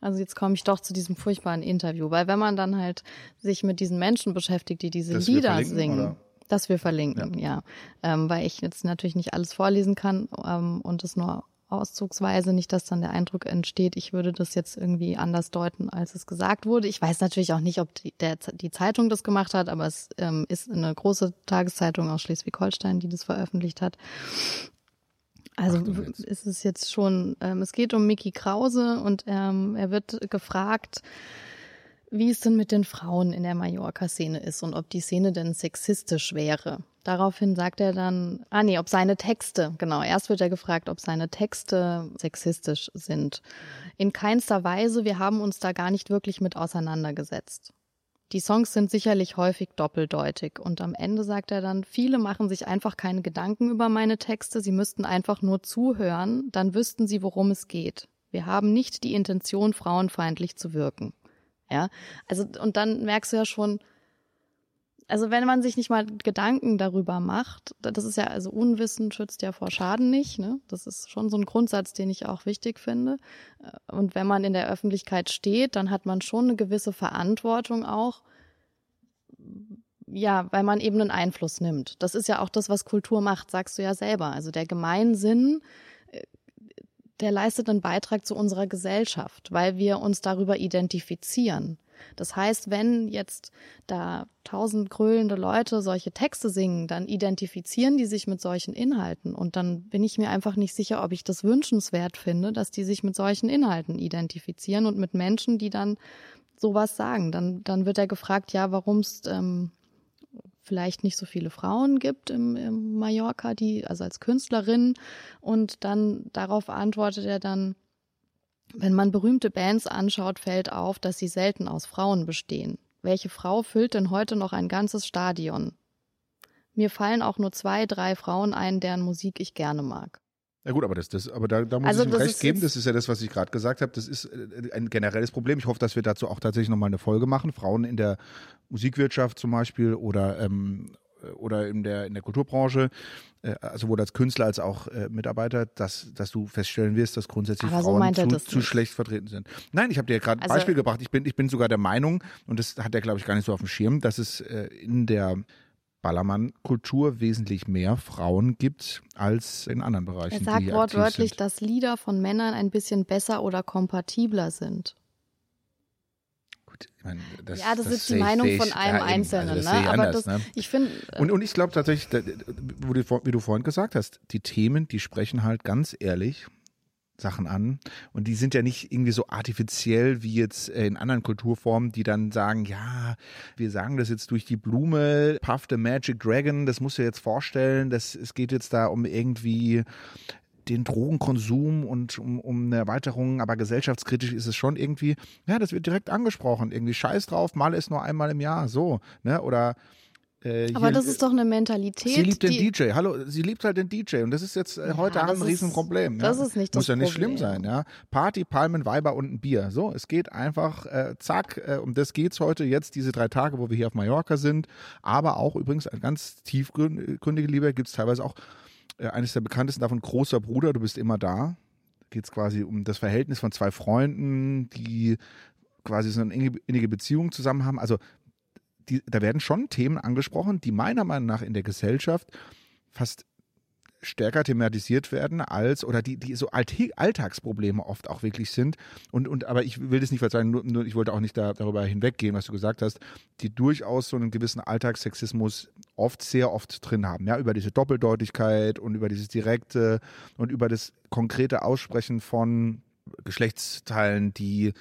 also jetzt komme ich doch zu diesem furchtbaren Interview, weil wenn man dann halt sich mit diesen Menschen beschäftigt, die diese das Lieder singen, oder? das wir verlinken, ja, ja. Ähm, weil ich jetzt natürlich nicht alles vorlesen kann ähm, und es nur auszugsweise, nicht, dass dann der Eindruck entsteht, ich würde das jetzt irgendwie anders deuten, als es gesagt wurde. Ich weiß natürlich auch nicht, ob die, der, die Zeitung das gemacht hat, aber es ähm, ist eine große Tageszeitung aus Schleswig-Holstein, die das veröffentlicht hat. Also ist es jetzt schon, ähm, es geht um Mickey Krause und ähm, er wird gefragt, wie es denn mit den Frauen in der Mallorca-Szene ist und ob die Szene denn sexistisch wäre. Daraufhin sagt er dann, ah nee, ob seine Texte, genau, erst wird er gefragt, ob seine Texte sexistisch sind. In keinster Weise, wir haben uns da gar nicht wirklich mit auseinandergesetzt. Die Songs sind sicherlich häufig doppeldeutig und am Ende sagt er dann, viele machen sich einfach keine Gedanken über meine Texte, sie müssten einfach nur zuhören, dann wüssten sie, worum es geht. Wir haben nicht die Intention, frauenfeindlich zu wirken. Ja, also und dann merkst du ja schon, also wenn man sich nicht mal Gedanken darüber macht, das ist ja, also Unwissen schützt ja vor Schaden nicht, ne? Das ist schon so ein Grundsatz, den ich auch wichtig finde. Und wenn man in der Öffentlichkeit steht, dann hat man schon eine gewisse Verantwortung auch, ja, weil man eben einen Einfluss nimmt. Das ist ja auch das, was Kultur macht, sagst du ja selber. Also der Gemeinsinn, äh, der leistet einen Beitrag zu unserer Gesellschaft, weil wir uns darüber identifizieren. Das heißt, wenn jetzt da tausend grölende Leute solche Texte singen, dann identifizieren die sich mit solchen Inhalten. Und dann bin ich mir einfach nicht sicher, ob ich das wünschenswert finde, dass die sich mit solchen Inhalten identifizieren und mit Menschen, die dann sowas sagen. Dann, dann wird er gefragt, ja, warum es ähm, vielleicht nicht so viele Frauen gibt im, im Mallorca, die, also als Künstlerin. Und dann darauf antwortet er dann, wenn man berühmte Bands anschaut, fällt auf, dass sie selten aus Frauen bestehen. Welche Frau füllt denn heute noch ein ganzes Stadion? mir fallen auch nur zwei, drei Frauen ein, deren Musik ich gerne mag. Ja gut, aber das, das, aber da, da muss Also ich ihm recht geben. Das ist ja das, was ich gerade gesagt habe. Das ist äh, ein generelles Problem. Ich hoffe, dass wir dazu auch tatsächlich nochmal eine Folge machen. Frauen in der Musikwirtschaft zum Beispiel oder ähm, oder in der in der Kulturbranche, äh, sowohl als Künstler als auch äh, Mitarbeiter, dass dass du feststellen wirst, dass grundsätzlich Aber so Frauen er zu, zu schlecht vertreten sind. Nein, ich habe dir gerade ein Also- Beispiel gebracht. Ich bin ich bin sogar der Meinung und das hat er glaube ich gar nicht so auf dem Schirm, dass es äh, in der Ballermann-Kultur wesentlich mehr Frauen gibt als in anderen Bereichen. Er sagt wortwörtlich, dass Lieder von Männern ein bisschen besser oder kompatibler sind. Gut, ich meine, das, ja, das, ist sehe die Meinung ich- von einem ja, Einzelnen. Also das ne? Aber anders, das, ne? ich finde, Und, und ich glaube tatsächlich, wie du vorhin gesagt hast, die Themen, die sprechen halt ganz ehrlich Sachen an. Und die sind ja nicht irgendwie so artifiziell wie jetzt äh, in anderen Kulturformen, die dann sagen, ja, wir sagen das jetzt durch die Blume, Puff the Magic Dragon, das musst du dir jetzt vorstellen, das, es geht jetzt da um irgendwie den Drogenkonsum und um, um eine Erweiterung, aber gesellschaftskritisch ist es schon irgendwie, ja, das wird direkt angesprochen, irgendwie scheiß drauf, mal ist nur einmal im Jahr, so, ne, oder äh, aber hier- das ist doch eine Mentalität. Sie liebt den die, DJ. Hallo, sie liebt halt den DJ und das ist jetzt äh, Ja, heute Abend das ein ist- Riesenproblem. das ja. ist nicht Muss das ja nicht schlimm sein, ja. Party, Palmen, Weiber und ein Bier. So, es geht einfach äh, zack, äh, um das geht's heute jetzt diese drei Tage, wo wir hier auf Mallorca sind, aber auch übrigens ein ganz tiefgründige Liebe gibt's teilweise auch eines der bekanntesten davon großer Bruder, du bist immer da. Geht's quasi um das Verhältnis von zwei Freunden, die quasi so eine innige Beziehung zusammen haben. Also die, da werden schon Themen angesprochen, die meiner Meinung nach in der Gesellschaft fast stärker thematisiert werden als oder die die so Alltagsprobleme oft auch wirklich sind und und aber ich will das nicht verzeihen nur, nur ich wollte auch nicht da, darüber hinweggehen was du gesagt hast die durchaus so einen gewissen Alltagssexismus oft sehr oft drin haben ja über diese Doppeldeutigkeit und über dieses direkte und über das konkrete Aussprechen von Geschlechtsteilen die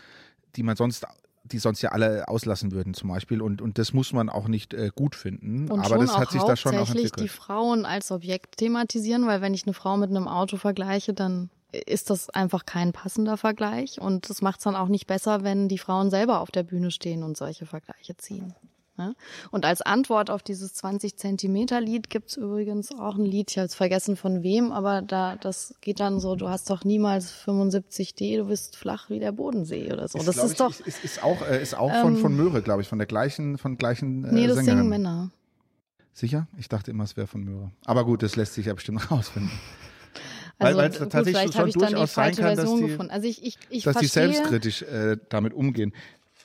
die man sonst die sonst ja alle auslassen würden zum Beispiel. Und und das muss man auch nicht äh, gut finden. Und aber das hat sich da schon auch entwickelt. die Frauen als Objekt thematisieren, weil wenn ich eine Frau mit einem Auto vergleiche, dann ist das einfach kein passender Vergleich. Und das macht es dann auch nicht besser, wenn die Frauen selber auf der Bühne stehen und solche Vergleiche ziehen. Ne? Und als Antwort auf dieses 20 Zentimeter Lied gibt's übrigens auch ein Lied, ich habe jetzt vergessen von wem, aber da das geht dann so, du hast doch niemals 75D, du bist flach wie der Bodensee oder so. das glaub ist ich, doch, ist, ist, ist auch, äh, ist auch von, Ähm, von Möhre, glaube ich, von der gleichen, von gleichen äh, nee, das Sängerin. singen Männer. Sicher? Ich dachte immer, es wäre von Möhre. Aber gut, das lässt sich ja bestimmt rausfinden. Also weil es gut, tatsächlich vielleicht schon habe ich dann die falsche kann, dass Version die- gefunden. Also ich, ich, ich dass die verstehe, selbstkritisch äh, damit umgehen.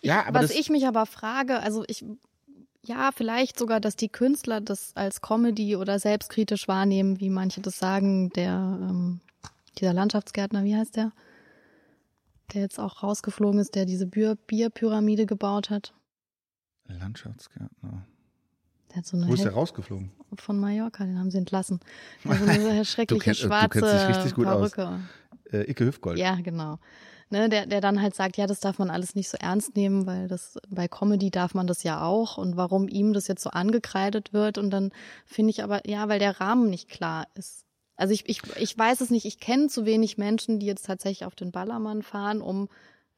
Ja, aber was das, ich mich aber frage, also ich, ja, vielleicht sogar, dass die Künstler das als Comedy oder selbstkritisch wahrnehmen, wie manche das sagen, der, ähm, dieser Landschaftsgärtner, wie heißt der? Der jetzt auch rausgeflogen ist, der diese Bier, Bierpyramide gebaut hat. Landschaftsgärtner. Der hat so eine Wo ist der rausgeflogen? von Mallorca, den haben sie entlassen. Der hat so eine schreckliche kennst- du schwarze kennst dich richtig gut aus. Perücke. Äh, Icke Hüfgold. Ja, genau. Ne, der, der dann halt sagt, ja, das darf man alles nicht so ernst nehmen, weil das bei Comedy darf man das ja auch und warum ihm das jetzt so angekreidet wird und dann finde ich aber, ja, weil der Rahmen nicht klar ist. Also ich, ich, ich weiß es nicht, ich kenne zu wenig Menschen, die jetzt tatsächlich auf den Ballermann fahren, um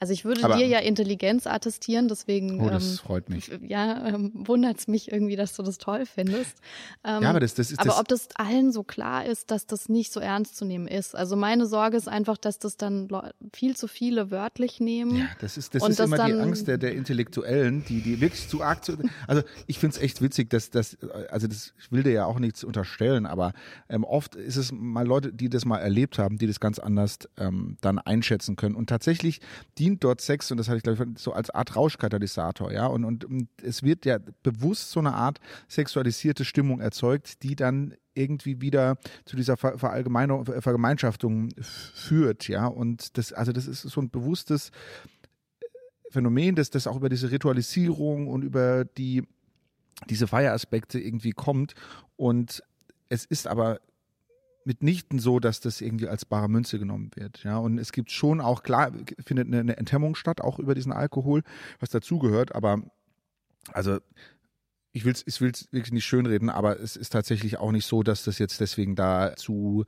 also ich würde Aber- dir ja Intelligenz attestieren, deswegen Oh, das ähm, freut mich. ja, ähm, wundert es mich irgendwie, dass du das toll findest. Ähm, Ja, aber das, das ist aber das, ob das allen so klar ist, dass das nicht so ernst zu nehmen ist. Also meine Sorge ist einfach, dass das dann viel zu viele wörtlich nehmen. Ja, das ist, das ist das immer die Angst der, der Intellektuellen, die, die wirklich zu arg zu. Also ich finde es echt witzig, dass das, also das, ich will dir ja auch nichts unterstellen, aber ähm, oft ist es mal Leute, die das mal erlebt haben, die das ganz anders ähm, dann einschätzen können. Und tatsächlich dient dort Sex, und das hatte ich glaube ich so als Art Rauschkatalysator, ja. Und, und, es wird ja bewusst so eine Art sexualisierte Stimmung erzeugt, die dann irgendwie wieder zu dieser Ver Verallgemeinung, Vergemeinschaftung f- führt, ja. Und das, also das ist so ein bewusstes Phänomen, dass das auch über diese Ritualisierung und über die diese Feieraspekte irgendwie kommt. Und es ist aber mitnichten so, dass das irgendwie als bare Münze genommen wird. Ja, und es gibt schon auch, klar, findet eine, eine Enthemmung statt, auch über diesen Alkohol, was dazugehört, aber also ich will es will's wirklich nicht schönreden, aber es ist tatsächlich auch nicht so, dass das jetzt deswegen da zu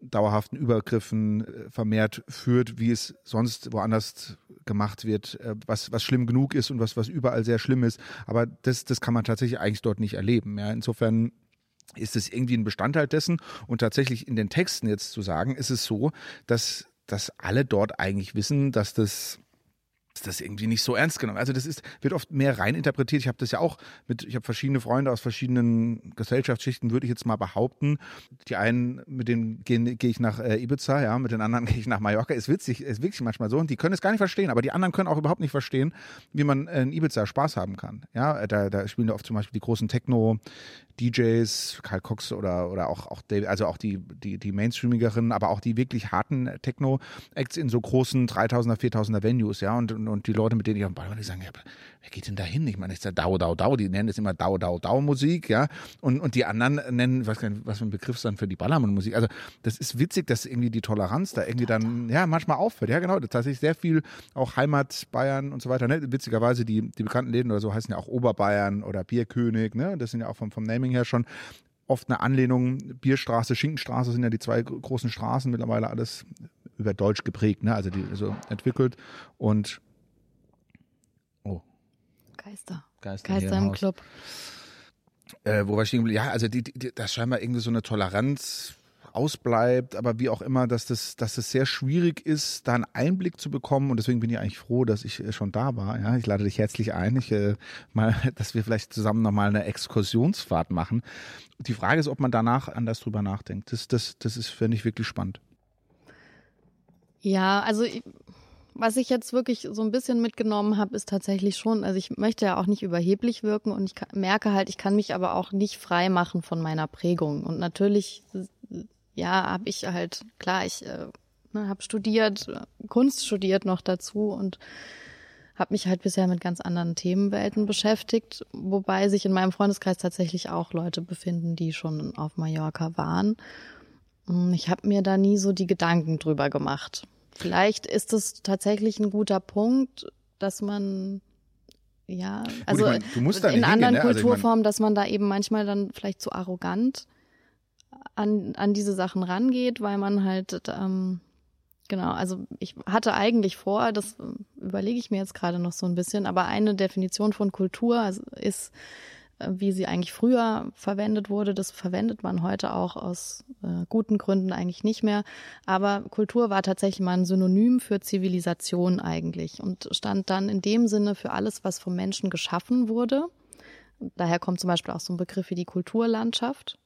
dauerhaften Übergriffen äh, vermehrt führt, wie es sonst woanders gemacht wird, äh, was, was schlimm genug ist und was, was überall sehr schlimm ist. Aber das, das kann man tatsächlich eigentlich dort nicht erleben. Ja. Insofern ist es irgendwie ein Bestandteil dessen. Und tatsächlich in den Texten jetzt zu sagen, ist es so, dass, dass alle dort eigentlich wissen, dass das das irgendwie nicht so ernst genommen. Also das ist, wird oft mehr rein interpretiert. Ich habe das ja auch mit, ich habe verschiedene Freunde aus verschiedenen Gesellschaftsschichten, würde ich jetzt mal behaupten. Die einen, mit denen gehe geh ich nach äh, Ibiza, ja, mit den anderen gehe ich nach Mallorca. Ist witzig, ist wirklich manchmal so. Und die können es gar nicht verstehen, aber die anderen können auch überhaupt nicht verstehen, wie man in Ibiza Spaß haben kann. Ja, da, da spielen da oft zum Beispiel die großen Techno, DJs, Karl Cox oder, oder auch, auch David, also auch die, die, die Mainstreamigeren, aber auch die wirklich harten Techno-Acts in so großen 3000er, 4000er Venues, ja, und, und, und die Leute, mit denen ich am Ball war, die sagen, ja, wer geht denn da hin? Ich meine, das ist ja Dau, Dau, Dau, die nennen es immer Dau, Dau, Dau Musik, ja, und, und die anderen nennen, was, was für ein Begriff ist dann für die Ballermann-Musik. Also, das ist witzig, dass irgendwie die Toleranz da irgendwie dann, ja, manchmal auffällt, ja, genau, das tatsächlich sehr viel auch Heimat, Bayern und so weiter, ne, witzigerweise, die, die bekannten Läden oder so heißen ja auch Oberbayern oder Bierkönig, ne, das sind ja auch vom, vom Naming her schon oft eine Anlehnung. Bierstraße, Schinkenstraße sind ja die zwei großen Straßen mittlerweile alles über Deutsch geprägt, ne? also die so entwickelt und. Geister. Geister, Geister im, im Club. Äh, wo war ich Ja, also die, die, das scheinbar irgendwie so eine Toleranz ausbleibt, aber wie auch immer, dass das, dass es sehr schwierig ist, da einen Einblick zu bekommen. Und deswegen bin ich eigentlich froh, dass ich äh, schon da war. Ja, ich lade dich herzlich ein, ich, äh, mal, dass wir vielleicht zusammen nochmal eine Exkursionsfahrt machen. Die Frage ist, ob man danach anders drüber nachdenkt. Das, das, das ist, finde ich, wirklich spannend. Ja, also ich, was ich jetzt wirklich so ein bisschen mitgenommen habe, ist tatsächlich schon, also ich möchte ja auch nicht überheblich wirken und ich merke halt, ich kann mich aber auch nicht frei machen von meiner Prägung. Und natürlich ja, habe ich halt, klar, ich äh, ne, habe studiert, Kunst studiert noch dazu und habe mich halt bisher mit ganz anderen Themenwelten beschäftigt, wobei sich in meinem Freundeskreis tatsächlich auch Leute befinden, die schon auf Mallorca waren. Ich habe mir da nie so die Gedanken drüber gemacht. Vielleicht ist es tatsächlich ein guter Punkt, dass man ja, also Gut, ich mein, in anderen hingehen, Kulturformen, ne? also ich mein, dass man da eben manchmal dann vielleicht zu arrogant an, an diese Sachen rangeht, weil man halt, ähm, genau, also ich hatte eigentlich vor, das überlege ich mir jetzt gerade noch so ein bisschen, aber eine Definition von Kultur also ist, wie sie eigentlich früher verwendet wurde, das verwendet man heute auch aus äh, guten Gründen eigentlich nicht mehr. Aber Kultur war tatsächlich mal ein Synonym für Zivilisation eigentlich und stand dann in dem Sinne für alles, was vom Menschen geschaffen wurde. Daher kommt zum Beispiel auch so ein Begriff wie die Kulturlandschaft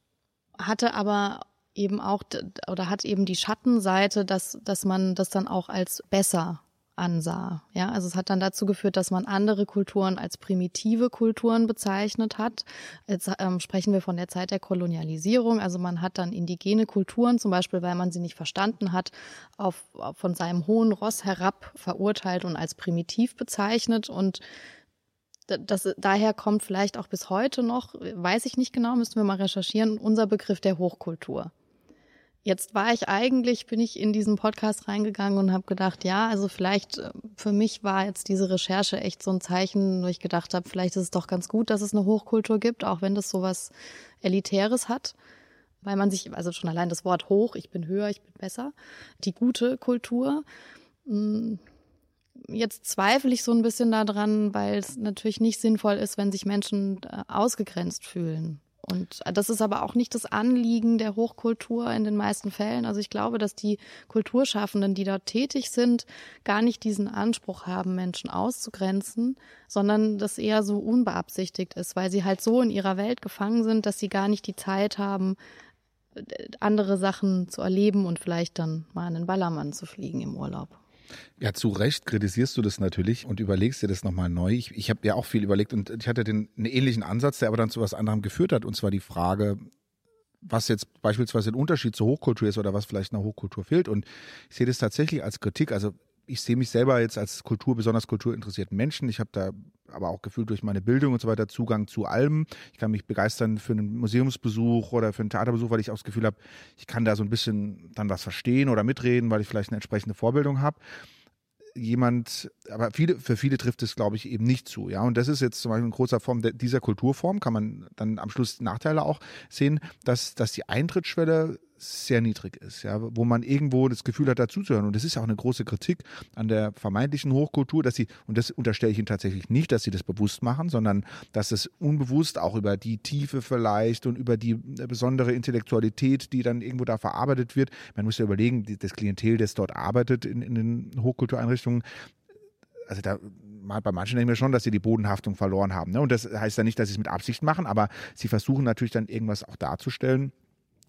hatte aber eben auch oder hat eben die Schattenseite, dass, dass man das dann auch als besser ansah. Ja, also es hat dann dazu geführt, dass man andere Kulturen als primitive Kulturen bezeichnet hat. Jetzt ähm, sprechen wir von der Zeit der Kolonialisierung. Also man hat dann indigene Kulturen, zum Beispiel, weil man sie nicht verstanden hat, auf, auf von seinem hohen Ross herab verurteilt und als primitiv bezeichnet und das, daher kommt vielleicht auch bis heute noch, weiß ich nicht genau, müssten wir mal recherchieren, unser Begriff der Hochkultur. Jetzt war ich eigentlich, bin ich in diesen Podcast reingegangen und habe gedacht, ja, also vielleicht äh, für mich war jetzt diese Recherche echt so ein Zeichen, wo ich gedacht habe, vielleicht ist es doch ganz gut, dass es eine Hochkultur gibt, auch wenn das so was Elitäres hat, weil man sich, also schon allein das Wort hoch, ich bin höher, ich bin besser, die gute Kultur, hm, jetzt zweifle ich so ein bisschen daran, weil es natürlich nicht sinnvoll ist, wenn sich Menschen äh, ausgegrenzt fühlen. Und das ist aber auch nicht das Anliegen der Hochkultur in den meisten Fällen. Also ich glaube, dass die Kulturschaffenden, die dort tätig sind, gar nicht diesen Anspruch haben, Menschen auszugrenzen, sondern das eher so unbeabsichtigt ist, weil sie halt so in ihrer Welt gefangen sind, dass sie gar nicht die Zeit haben, äh, andere Sachen zu erleben und vielleicht dann mal einen Ballermann zu fliegen im Urlaub. Ja, zu Recht kritisierst du das natürlich und überlegst dir das nochmal neu. Ich, ich habe ja auch viel überlegt und ich hatte den einen ähnlichen Ansatz, der aber dann zu was anderem geführt hat, und zwar die Frage, was jetzt beispielsweise ein Unterschied zur Hochkultur ist oder was vielleicht einer Hochkultur fehlt. Und ich sehe das tatsächlich als Kritik. Also ich sehe mich selber jetzt als Kultur, besonders kulturinteressierten Menschen. Ich habe da aber auch gefühlt durch meine Bildung und so weiter Zugang zu allem. Ich kann mich begeistern für einen Museumsbesuch oder für einen Theaterbesuch, weil ich auch das Gefühl habe, ich kann da so ein bisschen dann was verstehen oder mitreden, weil ich vielleicht eine entsprechende Vorbildung habe jemand, aber viele, für viele trifft es, glaube ich, eben nicht zu. Ja, und das ist jetzt zum Beispiel in großer Form dieser Kulturform, kann man dann am Schluss Nachteile auch sehen, dass, dass die Eintrittsschwelle sehr niedrig ist, ja, wo man irgendwo das Gefühl hat, dazuzuhören. Und das ist ja auch eine große Kritik an der vermeintlichen Hochkultur, dass sie, und das unterstelle ich ihnen tatsächlich nicht, dass sie das bewusst machen, sondern dass es unbewusst auch über die Tiefe vielleicht und über die besondere Intellektualität, die dann irgendwo da verarbeitet wird. Man muss ja überlegen, das Klientel, das dort arbeitet in, in den Hochkultureinrichtungen, also da bei manchen denken wir schon, dass sie die Bodenhaftung verloren haben. Ne? Und das heißt ja nicht, dass sie es mit Absicht machen, aber sie versuchen natürlich dann irgendwas auch darzustellen.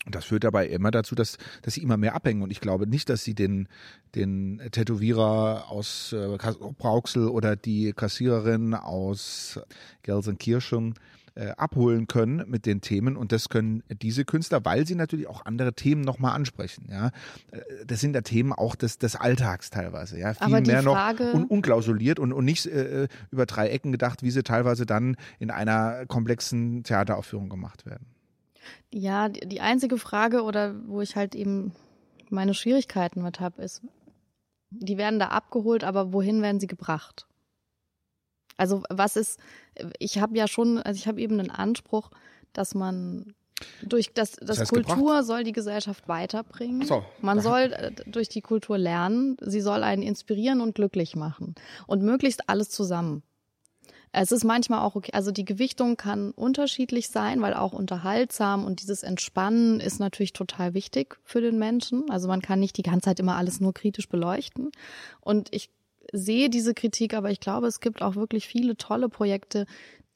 Und das führt dabei immer dazu, dass, dass sie immer mehr abhängen. Und ich glaube nicht, dass sie den, den Tätowierer aus äh, Brauxel oder die Kassiererin aus Gelsenkirchen äh, abholen können mit den Themen und das können diese Künstler, weil sie natürlich auch andere Themen nochmal ansprechen. Ja, äh, das sind ja Themen auch des, des Alltags teilweise. Ja, viel mehr Frage... noch un unklausuliert und, und nicht äh, über drei Ecken gedacht, wie sie teilweise dann in einer komplexen Theateraufführung gemacht werden. Ja, die einzige Frage oder wo ich halt eben meine Schwierigkeiten mit habe, ist, die werden da abgeholt, aber wohin werden sie gebracht? Also was ist, ich habe ja schon, also ich habe eben einen Anspruch, dass man durch das, das, das Kultur gebracht? soll die Gesellschaft weiterbringen. So, man soll äh, durch die Kultur lernen, sie soll einen inspirieren und glücklich machen. Und möglichst alles zusammen. Es ist manchmal auch okay, also die Gewichtung kann unterschiedlich sein, weil auch unterhaltsam und dieses Entspannen ist natürlich total wichtig für den Menschen. Also man kann nicht die ganze Zeit immer alles nur kritisch beleuchten. Und ich sehe diese Kritik, aber ich glaube, es gibt auch wirklich viele tolle Projekte,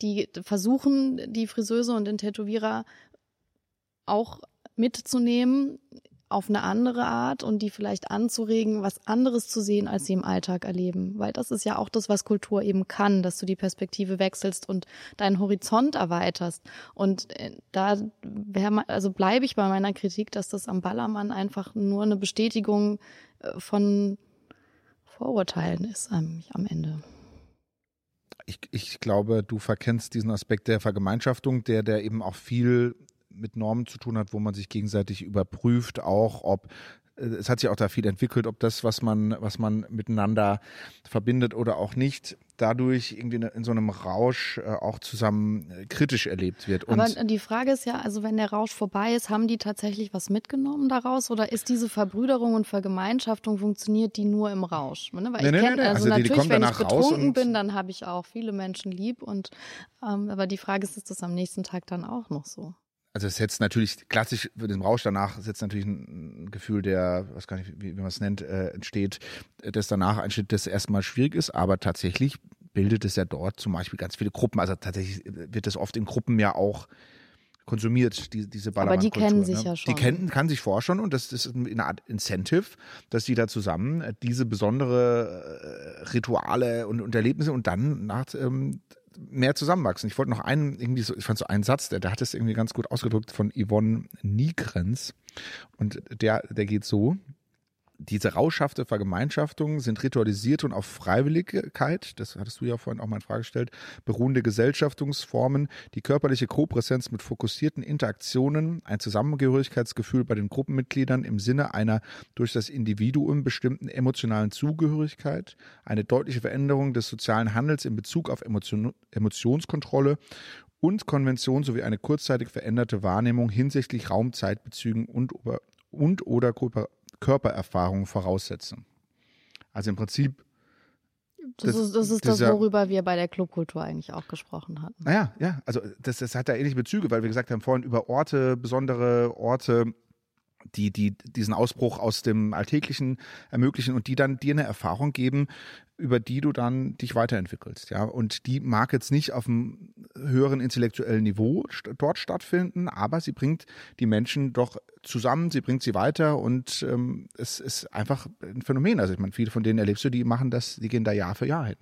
die versuchen, die Friseuse und den Tätowierer auch mitzunehmen auf eine andere Art und die vielleicht anzuregen, was anderes zu sehen, als sie im Alltag erleben. Weil das ist ja auch das, was Kultur eben kann, dass du die Perspektive wechselst und deinen Horizont erweiterst. Und äh, da also bleibe ich bei meiner Kritik, dass das am Ballermann einfach nur eine Bestätigung äh, von Vorurteilen ist am, am Ende. Ich, ich glaube, du verkennst diesen Aspekt der Vergemeinschaftung, der, der eben auch viel mit Normen zu tun hat, wo man sich gegenseitig überprüft, auch ob äh, es hat sich auch da viel entwickelt, ob das, was man, was man miteinander verbindet oder auch nicht, dadurch irgendwie in so einem Rausch äh, auch zusammen äh, kritisch erlebt wird. Und Aber die Frage ist ja, also wenn der Rausch vorbei ist, haben die tatsächlich was mitgenommen daraus oder ist diese Verbrüderung und Vergemeinschaftung funktioniert die nur im Rausch? Ne? Weil nee, ich nee, kenne, nee, also, also natürlich, die, die wenn ich betrunken bin, dann habe ich auch viele Menschen lieb und ähm, aber die Frage ist, ist das am nächsten Tag dann auch noch so? Also es setzt natürlich klassisch für den Rausch danach setzt natürlich ein Gefühl der, was gar nicht, wie, wie man es nennt, äh, entsteht, das danach einsteht, das erstmal schwierig ist, aber tatsächlich bildet es ja dort zum Beispiel ganz viele Gruppen. Also tatsächlich wird das oft in Gruppen ja auch konsumiert, die, diese Ballermann Aber die kennen sich ne? ja schon. Die kennen, kann sich vorstellen und das, das ist eine Art Incentive, dass die da zusammen äh, diese besondere äh, Rituale und, und Erlebnisse und dann nach, ähm, mehr zusammenwachsen. Ich wollte noch einen, irgendwie so, ich fand so einen Satz, der, der hat es irgendwie ganz gut ausgedrückt von Yvonne Niegrenz. Und der, der geht so diese rauschhafte Vergemeinschaftung sind ritualisiert und auf Freiwilligkeit, das hattest du ja vorhin auch mal in Frage gestellt, beruhende Gesellschaftungsformen, die körperliche Kopräsenz mit fokussierten Interaktionen, ein Zusammengehörigkeitsgefühl bei den Gruppenmitgliedern im Sinne einer durch das Individuum bestimmten emotionalen Zugehörigkeit, eine deutliche Veränderung des sozialen Handels in Bezug auf Emotion, Emotionskontrolle und Konvention sowie eine kurzzeitig veränderte Wahrnehmung hinsichtlich Raumzeitbezügen und, und oder Körpererfahrung voraussetzen. Also im Prinzip. Das, das ist, das, ist das, worüber wir bei der Clubkultur eigentlich auch gesprochen hatten. Naja, ja, also das, das hat da ähnliche Bezüge, weil wir gesagt haben vorhin über Orte, besondere Orte, die, die diesen Ausbruch aus dem Alltäglichen ermöglichen und die dann dir eine Erfahrung geben, über die du dann dich weiterentwickelst, ja. Und die mag jetzt nicht auf einem höheren intellektuellen Niveau dort stattfinden, aber sie bringt die Menschen doch zusammen, sie bringt sie weiter und ähm, es ist einfach ein Phänomen. Also ich meine, viele von denen erlebst du, die machen das, die gehen da Jahr für Jahr hin.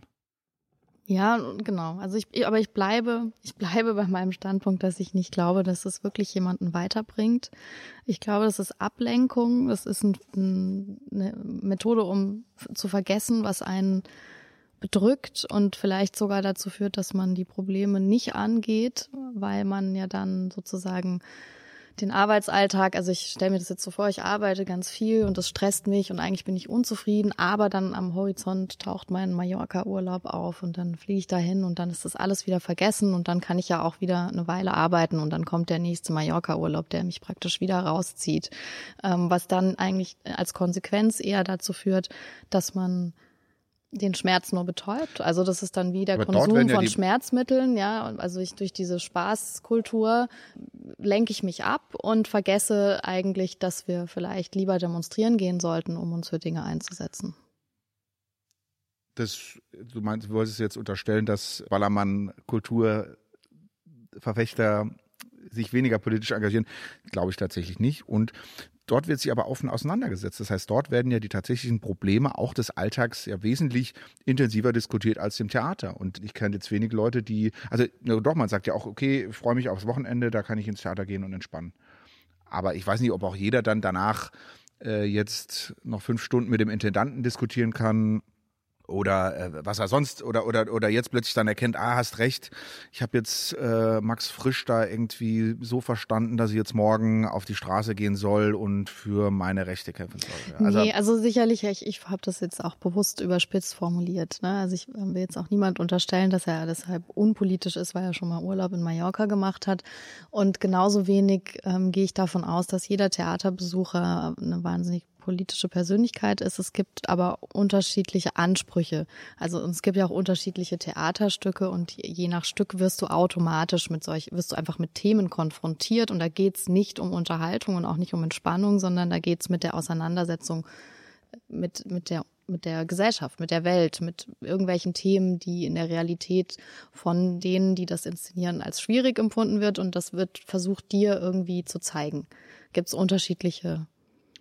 Ja, genau. Also ich, aber ich bleibe, ich bleibe bei meinem Standpunkt, dass ich nicht glaube, dass es wirklich jemanden weiterbringt. Ich glaube, das ist Ablenkung. Das ist ein, eine Methode, um zu vergessen, was einen bedrückt und vielleicht sogar dazu führt, dass man die Probleme nicht angeht, weil man ja dann sozusagen den Arbeitsalltag. Also ich stelle mir das jetzt so vor, ich arbeite ganz viel und das stresst mich und eigentlich bin ich unzufrieden, aber dann am Horizont taucht mein Mallorca-Urlaub auf und dann fliege ich dahin und dann ist das alles wieder vergessen und dann kann ich ja auch wieder eine Weile arbeiten und dann kommt der nächste Mallorca-Urlaub, der mich praktisch wieder rauszieht. Ähm, was dann eigentlich als Konsequenz eher dazu führt, dass man den Schmerz nur betäubt. Also das ist dann wie der Aber Konsum ja von Schmerzmitteln, ja. Also ich durch diese Spaßkultur lenke ich mich ab und vergesse eigentlich, dass wir vielleicht lieber demonstrieren gehen sollten, um uns für Dinge einzusetzen. Das, du meinst, du wolltest jetzt unterstellen, dass Ballermann Kulturverfechter sich weniger politisch engagieren, glaube ich tatsächlich nicht. Und Dort wird sich aber offen auseinandergesetzt. Das heißt, dort werden ja die tatsächlichen Probleme auch des Alltags ja wesentlich intensiver diskutiert als im Theater. Und ich kenne jetzt wenig Leute, die, also doch, man sagt ja auch, okay, freue mich aufs Wochenende, da kann ich ins Theater gehen und entspannen. Aber ich weiß nicht, ob auch jeder dann danach äh, jetzt noch fünf Stunden mit dem Intendanten diskutieren kann oder äh, was er sonst oder oder oder jetzt plötzlich dann erkennt, ah, hast recht, ich habe jetzt äh, Max Frisch da irgendwie so verstanden, dass ich jetzt morgen auf die Straße gehen soll und für meine Rechte kämpfen soll. Also, nee, also sicherlich, ich, ich habe das jetzt auch bewusst überspitzt formuliert. Ne? Also ich will jetzt auch niemand unterstellen, dass er deshalb unpolitisch ist, weil er schon mal Urlaub in Mallorca gemacht hat. Und genauso wenig ähm, gehe ich davon aus, dass jeder Theaterbesucher eine wahnsinnig politische Persönlichkeit ist. Es gibt aber unterschiedliche Ansprüche. Also es gibt ja auch unterschiedliche Theaterstücke und je nach Stück wirst du automatisch mit solch, wirst du einfach mit Themen konfrontiert und da geht's nicht um Unterhaltung und auch nicht um Entspannung, sondern da geht's mit der Auseinandersetzung mit, mit der mit der Gesellschaft, mit der Welt, mit irgendwelchen Themen, die in der Realität von denen, die das inszenieren, als schwierig empfunden wird. Und das wird versucht, dir irgendwie zu zeigen. Gibt es unterschiedliche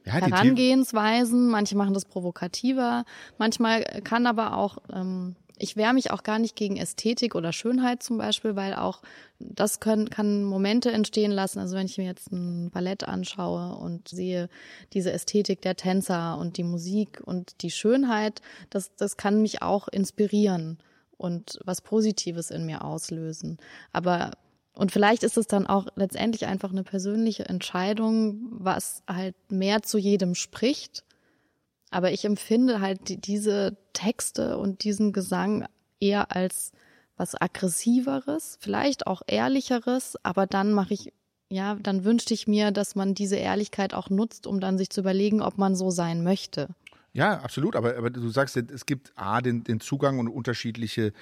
ja, Herangehensweisen. Manche machen das provokativer. Manchmal kann aber auch, ähm, ich wehre mich auch gar nicht gegen Ästhetik oder Schönheit zum Beispiel, weil auch das können, kann Momente entstehen lassen. Also wenn ich mir jetzt ein Ballett anschaue und sehe diese Ästhetik der Tänzer und die Musik und die Schönheit, das, das kann mich auch inspirieren und was Positives in mir auslösen. Aber und vielleicht ist es dann auch letztendlich einfach eine persönliche Entscheidung, was halt mehr zu jedem spricht. Aber ich empfinde halt die, diese Texte und diesen Gesang eher als was aggressiveres, vielleicht auch ehrlicheres, aber dann mache ich ja, dann wünschte ich mir, dass man diese Ehrlichkeit auch nutzt, um dann sich zu überlegen, ob man so sein möchte. Ja, absolut. Aber, aber du sagst, es gibt A, den, den Zugang und unterschiedliche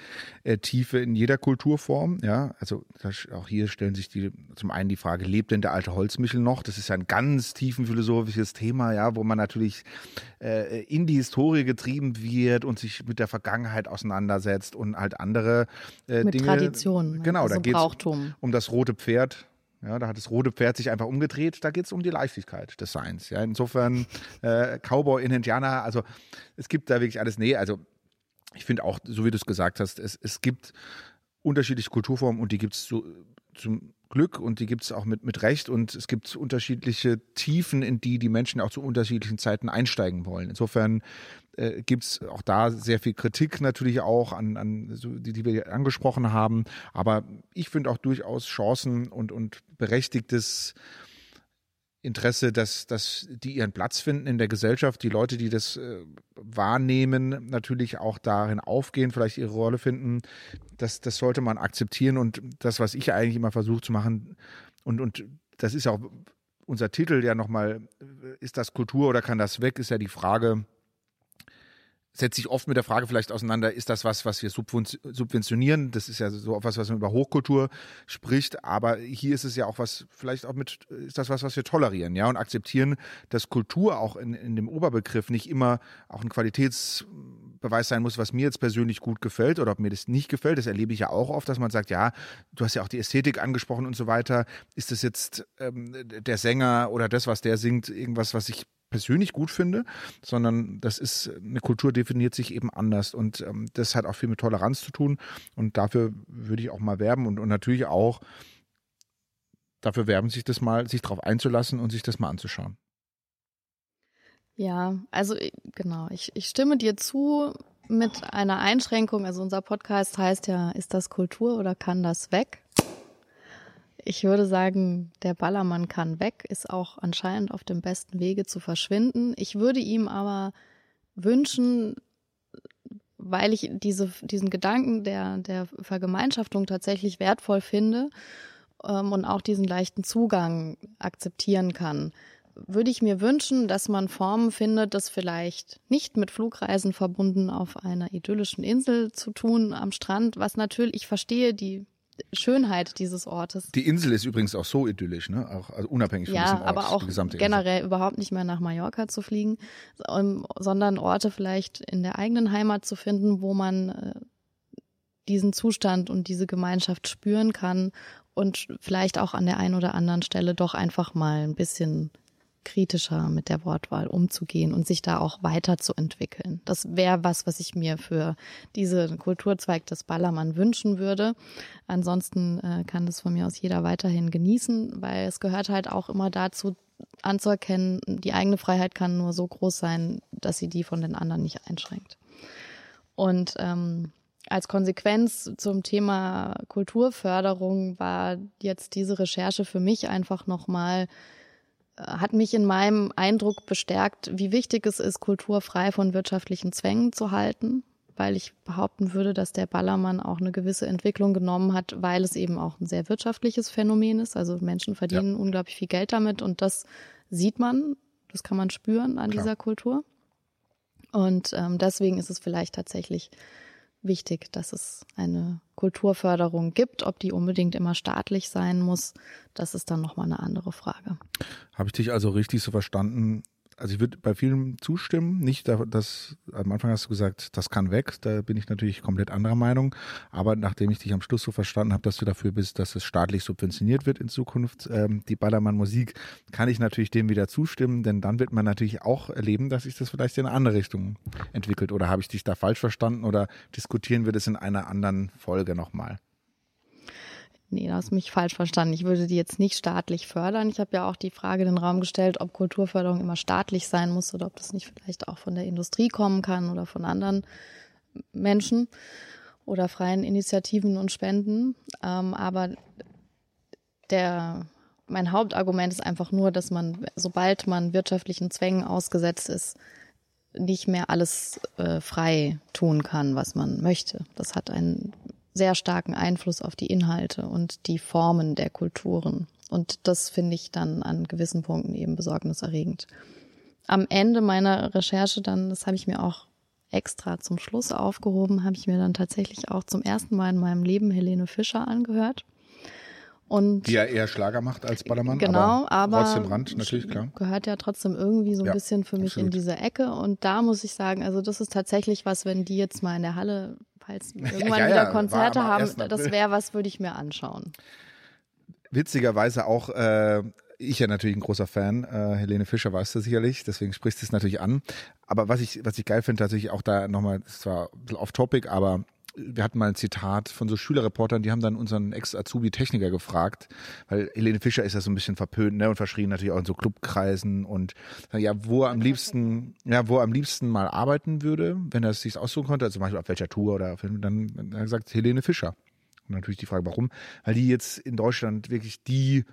äh, Tiefe in jeder Kulturform. Ja, also das, auch hier stellen sich die zum einen die Frage, lebt denn der alte Holzmichel noch? Das ist ja ein ganz tiefen philosophisches Thema, ja, wo man natürlich äh, in die Historie getrieben wird und sich mit der Vergangenheit auseinandersetzt und halt andere äh, mit Dinge. Traditionen. Genau, also da geht es um das rote Pferd ja, da hat das rote Pferd sich einfach umgedreht. Da geht es um die Leichtigkeit des Seins. Ja, insofern äh, Cowboy in Indianer, also es gibt da wirklich alles. Nee, also ich finde auch, so wie du es gesagt hast, es, es gibt unterschiedliche Kulturformen und die gibt es zu, zum Glück und die gibt es auch mit, mit Recht und es gibt unterschiedliche Tiefen, in die die Menschen auch zu unterschiedlichen Zeiten einsteigen wollen. Insofern äh, gibt es auch da sehr viel Kritik natürlich auch an, an so, die, die wir angesprochen haben. Aber ich finde auch durchaus Chancen und, und berechtigtes Interesse, dass, dass die ihren Platz finden in der Gesellschaft, die Leute, die das äh, wahrnehmen, natürlich auch darin aufgehen, vielleicht ihre Rolle finden. Das, das sollte man akzeptieren und das, was ich eigentlich immer versuche zu machen, und, und das ist auch unser Titel ja nochmal, ist das Kultur oder kann das weg, ist ja die Frage, setzt sich oft mit der Frage vielleicht auseinander, ist das was, was wir subventionieren? Das ist ja so etwas, was man über Hochkultur spricht, aber hier ist es ja auch was, vielleicht auch mit, ist das was, was wir tolerieren, ja, und akzeptieren, dass Kultur auch in, in dem Oberbegriff nicht immer auch ein Qualitätsbeweis sein muss, was mir jetzt persönlich gut gefällt oder ob mir das nicht gefällt. Das erlebe ich ja auch oft, dass man sagt, ja, du hast ja auch die Ästhetik angesprochen und so weiter. Ist das jetzt ähm, der Sänger oder das, was der singt, irgendwas, was ich persönlich gut finde, sondern das ist, eine Kultur definiert sich eben anders und ähm, das hat auch viel mit Toleranz zu tun und dafür würde ich auch mal werben und, und natürlich auch dafür werben, sich das mal, sich darauf einzulassen und sich das mal anzuschauen. Ja, also genau, ich, ich stimme dir zu mit einer Einschränkung. Also unser Podcast heißt ja, ist das Kultur oder kann das weg? Ich würde sagen, der Ballermann kann weg, ist auch anscheinend auf dem besten Wege zu verschwinden. Ich würde ihm aber wünschen, weil ich diese, diesen Gedanken der, der Vergemeinschaftung tatsächlich wertvoll finde ähm, und auch diesen leichten Zugang akzeptieren kann, würde ich mir wünschen, dass man Formen findet, das vielleicht nicht mit Flugreisen verbunden auf einer idyllischen Insel zu tun am Strand, was natürlich, ich verstehe die Schönheit dieses Ortes. Die Insel ist übrigens auch so idyllisch, ne? Auch also unabhängig von ja, diesem Ort. aber auch generell Insel. überhaupt nicht mehr nach Mallorca zu fliegen, sondern Orte vielleicht in der eigenen Heimat zu finden, wo man äh, diesen Zustand und diese Gemeinschaft spüren kann und vielleicht auch an der einen oder anderen Stelle doch einfach mal ein bisschen kritischer mit der Wortwahl umzugehen und sich da auch weiterzuentwickeln. Das wäre was, was ich mir für diese Kulturzweig des Ballermann wünschen würde. Ansonsten äh, kann das von mir aus jeder weiterhin genießen, weil es gehört halt auch immer dazu anzuerkennen, die eigene Freiheit kann nur so groß sein, dass sie die von den anderen nicht einschränkt. Und ähm, als Konsequenz zum Thema Kulturförderung war jetzt diese Recherche für mich einfach nochmal hat mich in meinem Eindruck bestärkt, wie wichtig es ist, Kultur frei von wirtschaftlichen Zwängen zu halten, weil ich behaupten würde, dass der Ballermann auch eine gewisse Entwicklung genommen hat, weil es eben auch ein sehr wirtschaftliches Phänomen ist. Also Menschen verdienen ja. unglaublich viel Geld damit und das sieht man, das kann man spüren an Klar. dieser Kultur. Und ähm, deswegen ist es vielleicht tatsächlich wichtig, dass es eine Kulturförderung gibt. Ob die unbedingt immer staatlich sein muss, das ist dann nochmal eine andere Frage. Habe ich dich also richtig so verstanden, also ich würde bei vielen zustimmen. Nicht, dass am Anfang hast du gesagt, das kann weg. Da bin ich natürlich komplett anderer Meinung. Aber nachdem ich dich am Schluss so verstanden habe, dass du dafür bist, dass es staatlich subventioniert wird in Zukunft, ähm, die Ballermann Musik, kann ich natürlich dem wieder zustimmen, denn dann wird man natürlich auch erleben, dass sich das vielleicht in eine andere Richtung entwickelt. Oder habe ich dich da falsch verstanden oder diskutieren wir das in einer anderen Folge nochmal? Nee, da hast du mich falsch verstanden. Ich würde die jetzt nicht staatlich fördern. Ich habe ja auch die Frage in den Raum gestellt, ob Kulturförderung immer staatlich sein muss oder ob das nicht vielleicht auch von der Industrie kommen kann oder von anderen Menschen oder freien Initiativen und Spenden. Ähm, aber der, mein Hauptargument ist einfach nur, dass man, sobald man wirtschaftlichen Zwängen ausgesetzt ist, nicht mehr alles äh, frei tun kann, was man möchte. Das hat einen sehr starken Einfluss auf die Inhalte und die Formen der Kulturen. Und das finde ich dann an gewissen Punkten eben besorgniserregend. Am Ende meiner Recherche dann, das habe ich mir auch extra zum Schluss aufgehoben, habe ich mir dann tatsächlich auch zum ersten Mal in meinem Leben Helene Fischer angehört. Und die ja eher Schlager macht als Ballermann. Genau, aber, aber trotzdem Rand, natürlich, klar. Gehört ja trotzdem irgendwie so ein ja, bisschen für mich absolut. in diese Ecke. Und da muss ich sagen, also das ist tatsächlich was, wenn die jetzt mal in der Halle falls wir irgendwann ja, wieder Konzerte haben, das wäre was, würde ich mir anschauen. Witzigerweise auch, äh, ich ja natürlich ein großer Fan, äh, Helene Fischer weißt du sicherlich, deswegen sprichst du es natürlich an. Aber was ich, was ich geil finde, tatsächlich auch da nochmal, das war ein bisschen off-topic, aber wir hatten mal ein Zitat von so Schülerreportern, die haben dann unseren Ex-Azubi-Techniker gefragt, weil Helene Fischer ist ja so ein bisschen verpönt, ne, und verschrien natürlich auch in so Clubkreisen und ja, wo er am liebsten, ja, wo er am liebsten mal arbeiten würde, wenn er es sich aussuchen konnte, also zum Beispiel auf welcher Tour oder dann, dann hat er gesagt Helene Fischer. Und natürlich die Frage, warum? Weil die jetzt in Deutschland wirklich die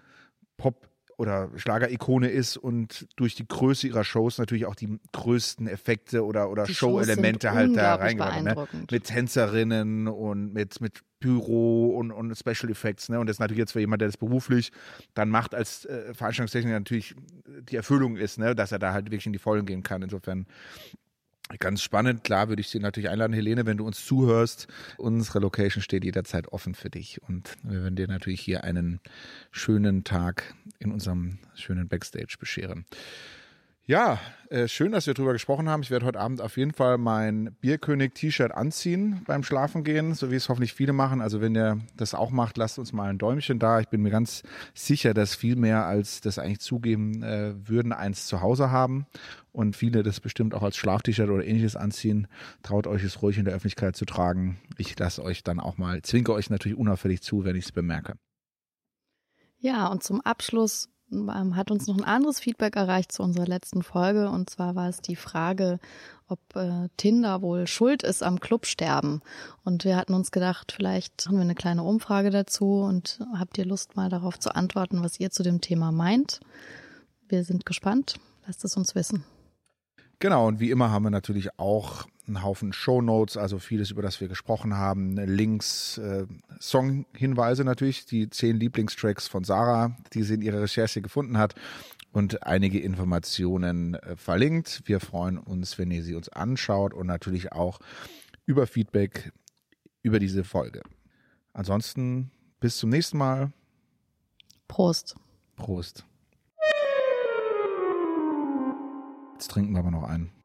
Pop oder Schlagerikone ist und durch die Größe ihrer Shows natürlich auch die größten Effekte oder, oder Show-Elemente halt da reingebracht. Ne? Mit Tänzerinnen und mit, mit Büro und, und Special Effects. Ne? Und das ist natürlich jetzt für jemand, der das beruflich dann macht, als äh, Veranstaltungstechniker natürlich die Erfüllung ist, ne? dass er da halt wirklich in die Vollen gehen kann. Insofern Ganz spannend, klar würde ich Sie natürlich einladen, Helene, wenn du uns zuhörst. Unsere Location steht jederzeit offen für dich und wir werden dir natürlich hier einen schönen Tag in unserem schönen Backstage bescheren. Ja, äh, schön, dass wir darüber gesprochen haben. Ich werde heute Abend auf jeden Fall mein Bierkönig-T-Shirt anziehen beim Schlafengehen, so wie es hoffentlich viele machen. Also wenn ihr das auch macht, lasst uns mal ein Däumchen da. Ich bin mir ganz sicher, dass viel mehr als das eigentlich zugeben äh, würden, eins zu Hause haben und viele das bestimmt auch als Schlaf-T-Shirt oder ähnliches anziehen. Traut euch es ruhig in der Öffentlichkeit zu tragen. Ich lasse euch dann auch mal, zwinke euch natürlich unauffällig zu, wenn ich es bemerke. Ja, und zum Abschluss ähm, hat uns noch ein anderes Feedback erreicht zu unserer letzten Folge. Und zwar war es die Frage, ob äh, Tinder wohl schuld ist am Clubsterben. Und wir hatten uns gedacht, vielleicht haben wir eine kleine Umfrage dazu und habt ihr Lust mal darauf zu antworten, was ihr zu dem Thema meint. Wir sind gespannt. Lasst es uns wissen. Genau, und wie immer haben wir natürlich auch einen Haufen Show Notes, also vieles, über das wir gesprochen haben, Links, äh, Songhinweise natürlich, die zehn Lieblingstracks von Sarah, die sie in ihrer Recherche gefunden hat und einige Informationen äh, verlinkt. Wir freuen uns, wenn ihr sie uns anschaut und natürlich auch über Feedback über diese Folge. Ansonsten bis zum nächsten Mal. Prost. Prost. Jetzt trinken wir aber noch einen.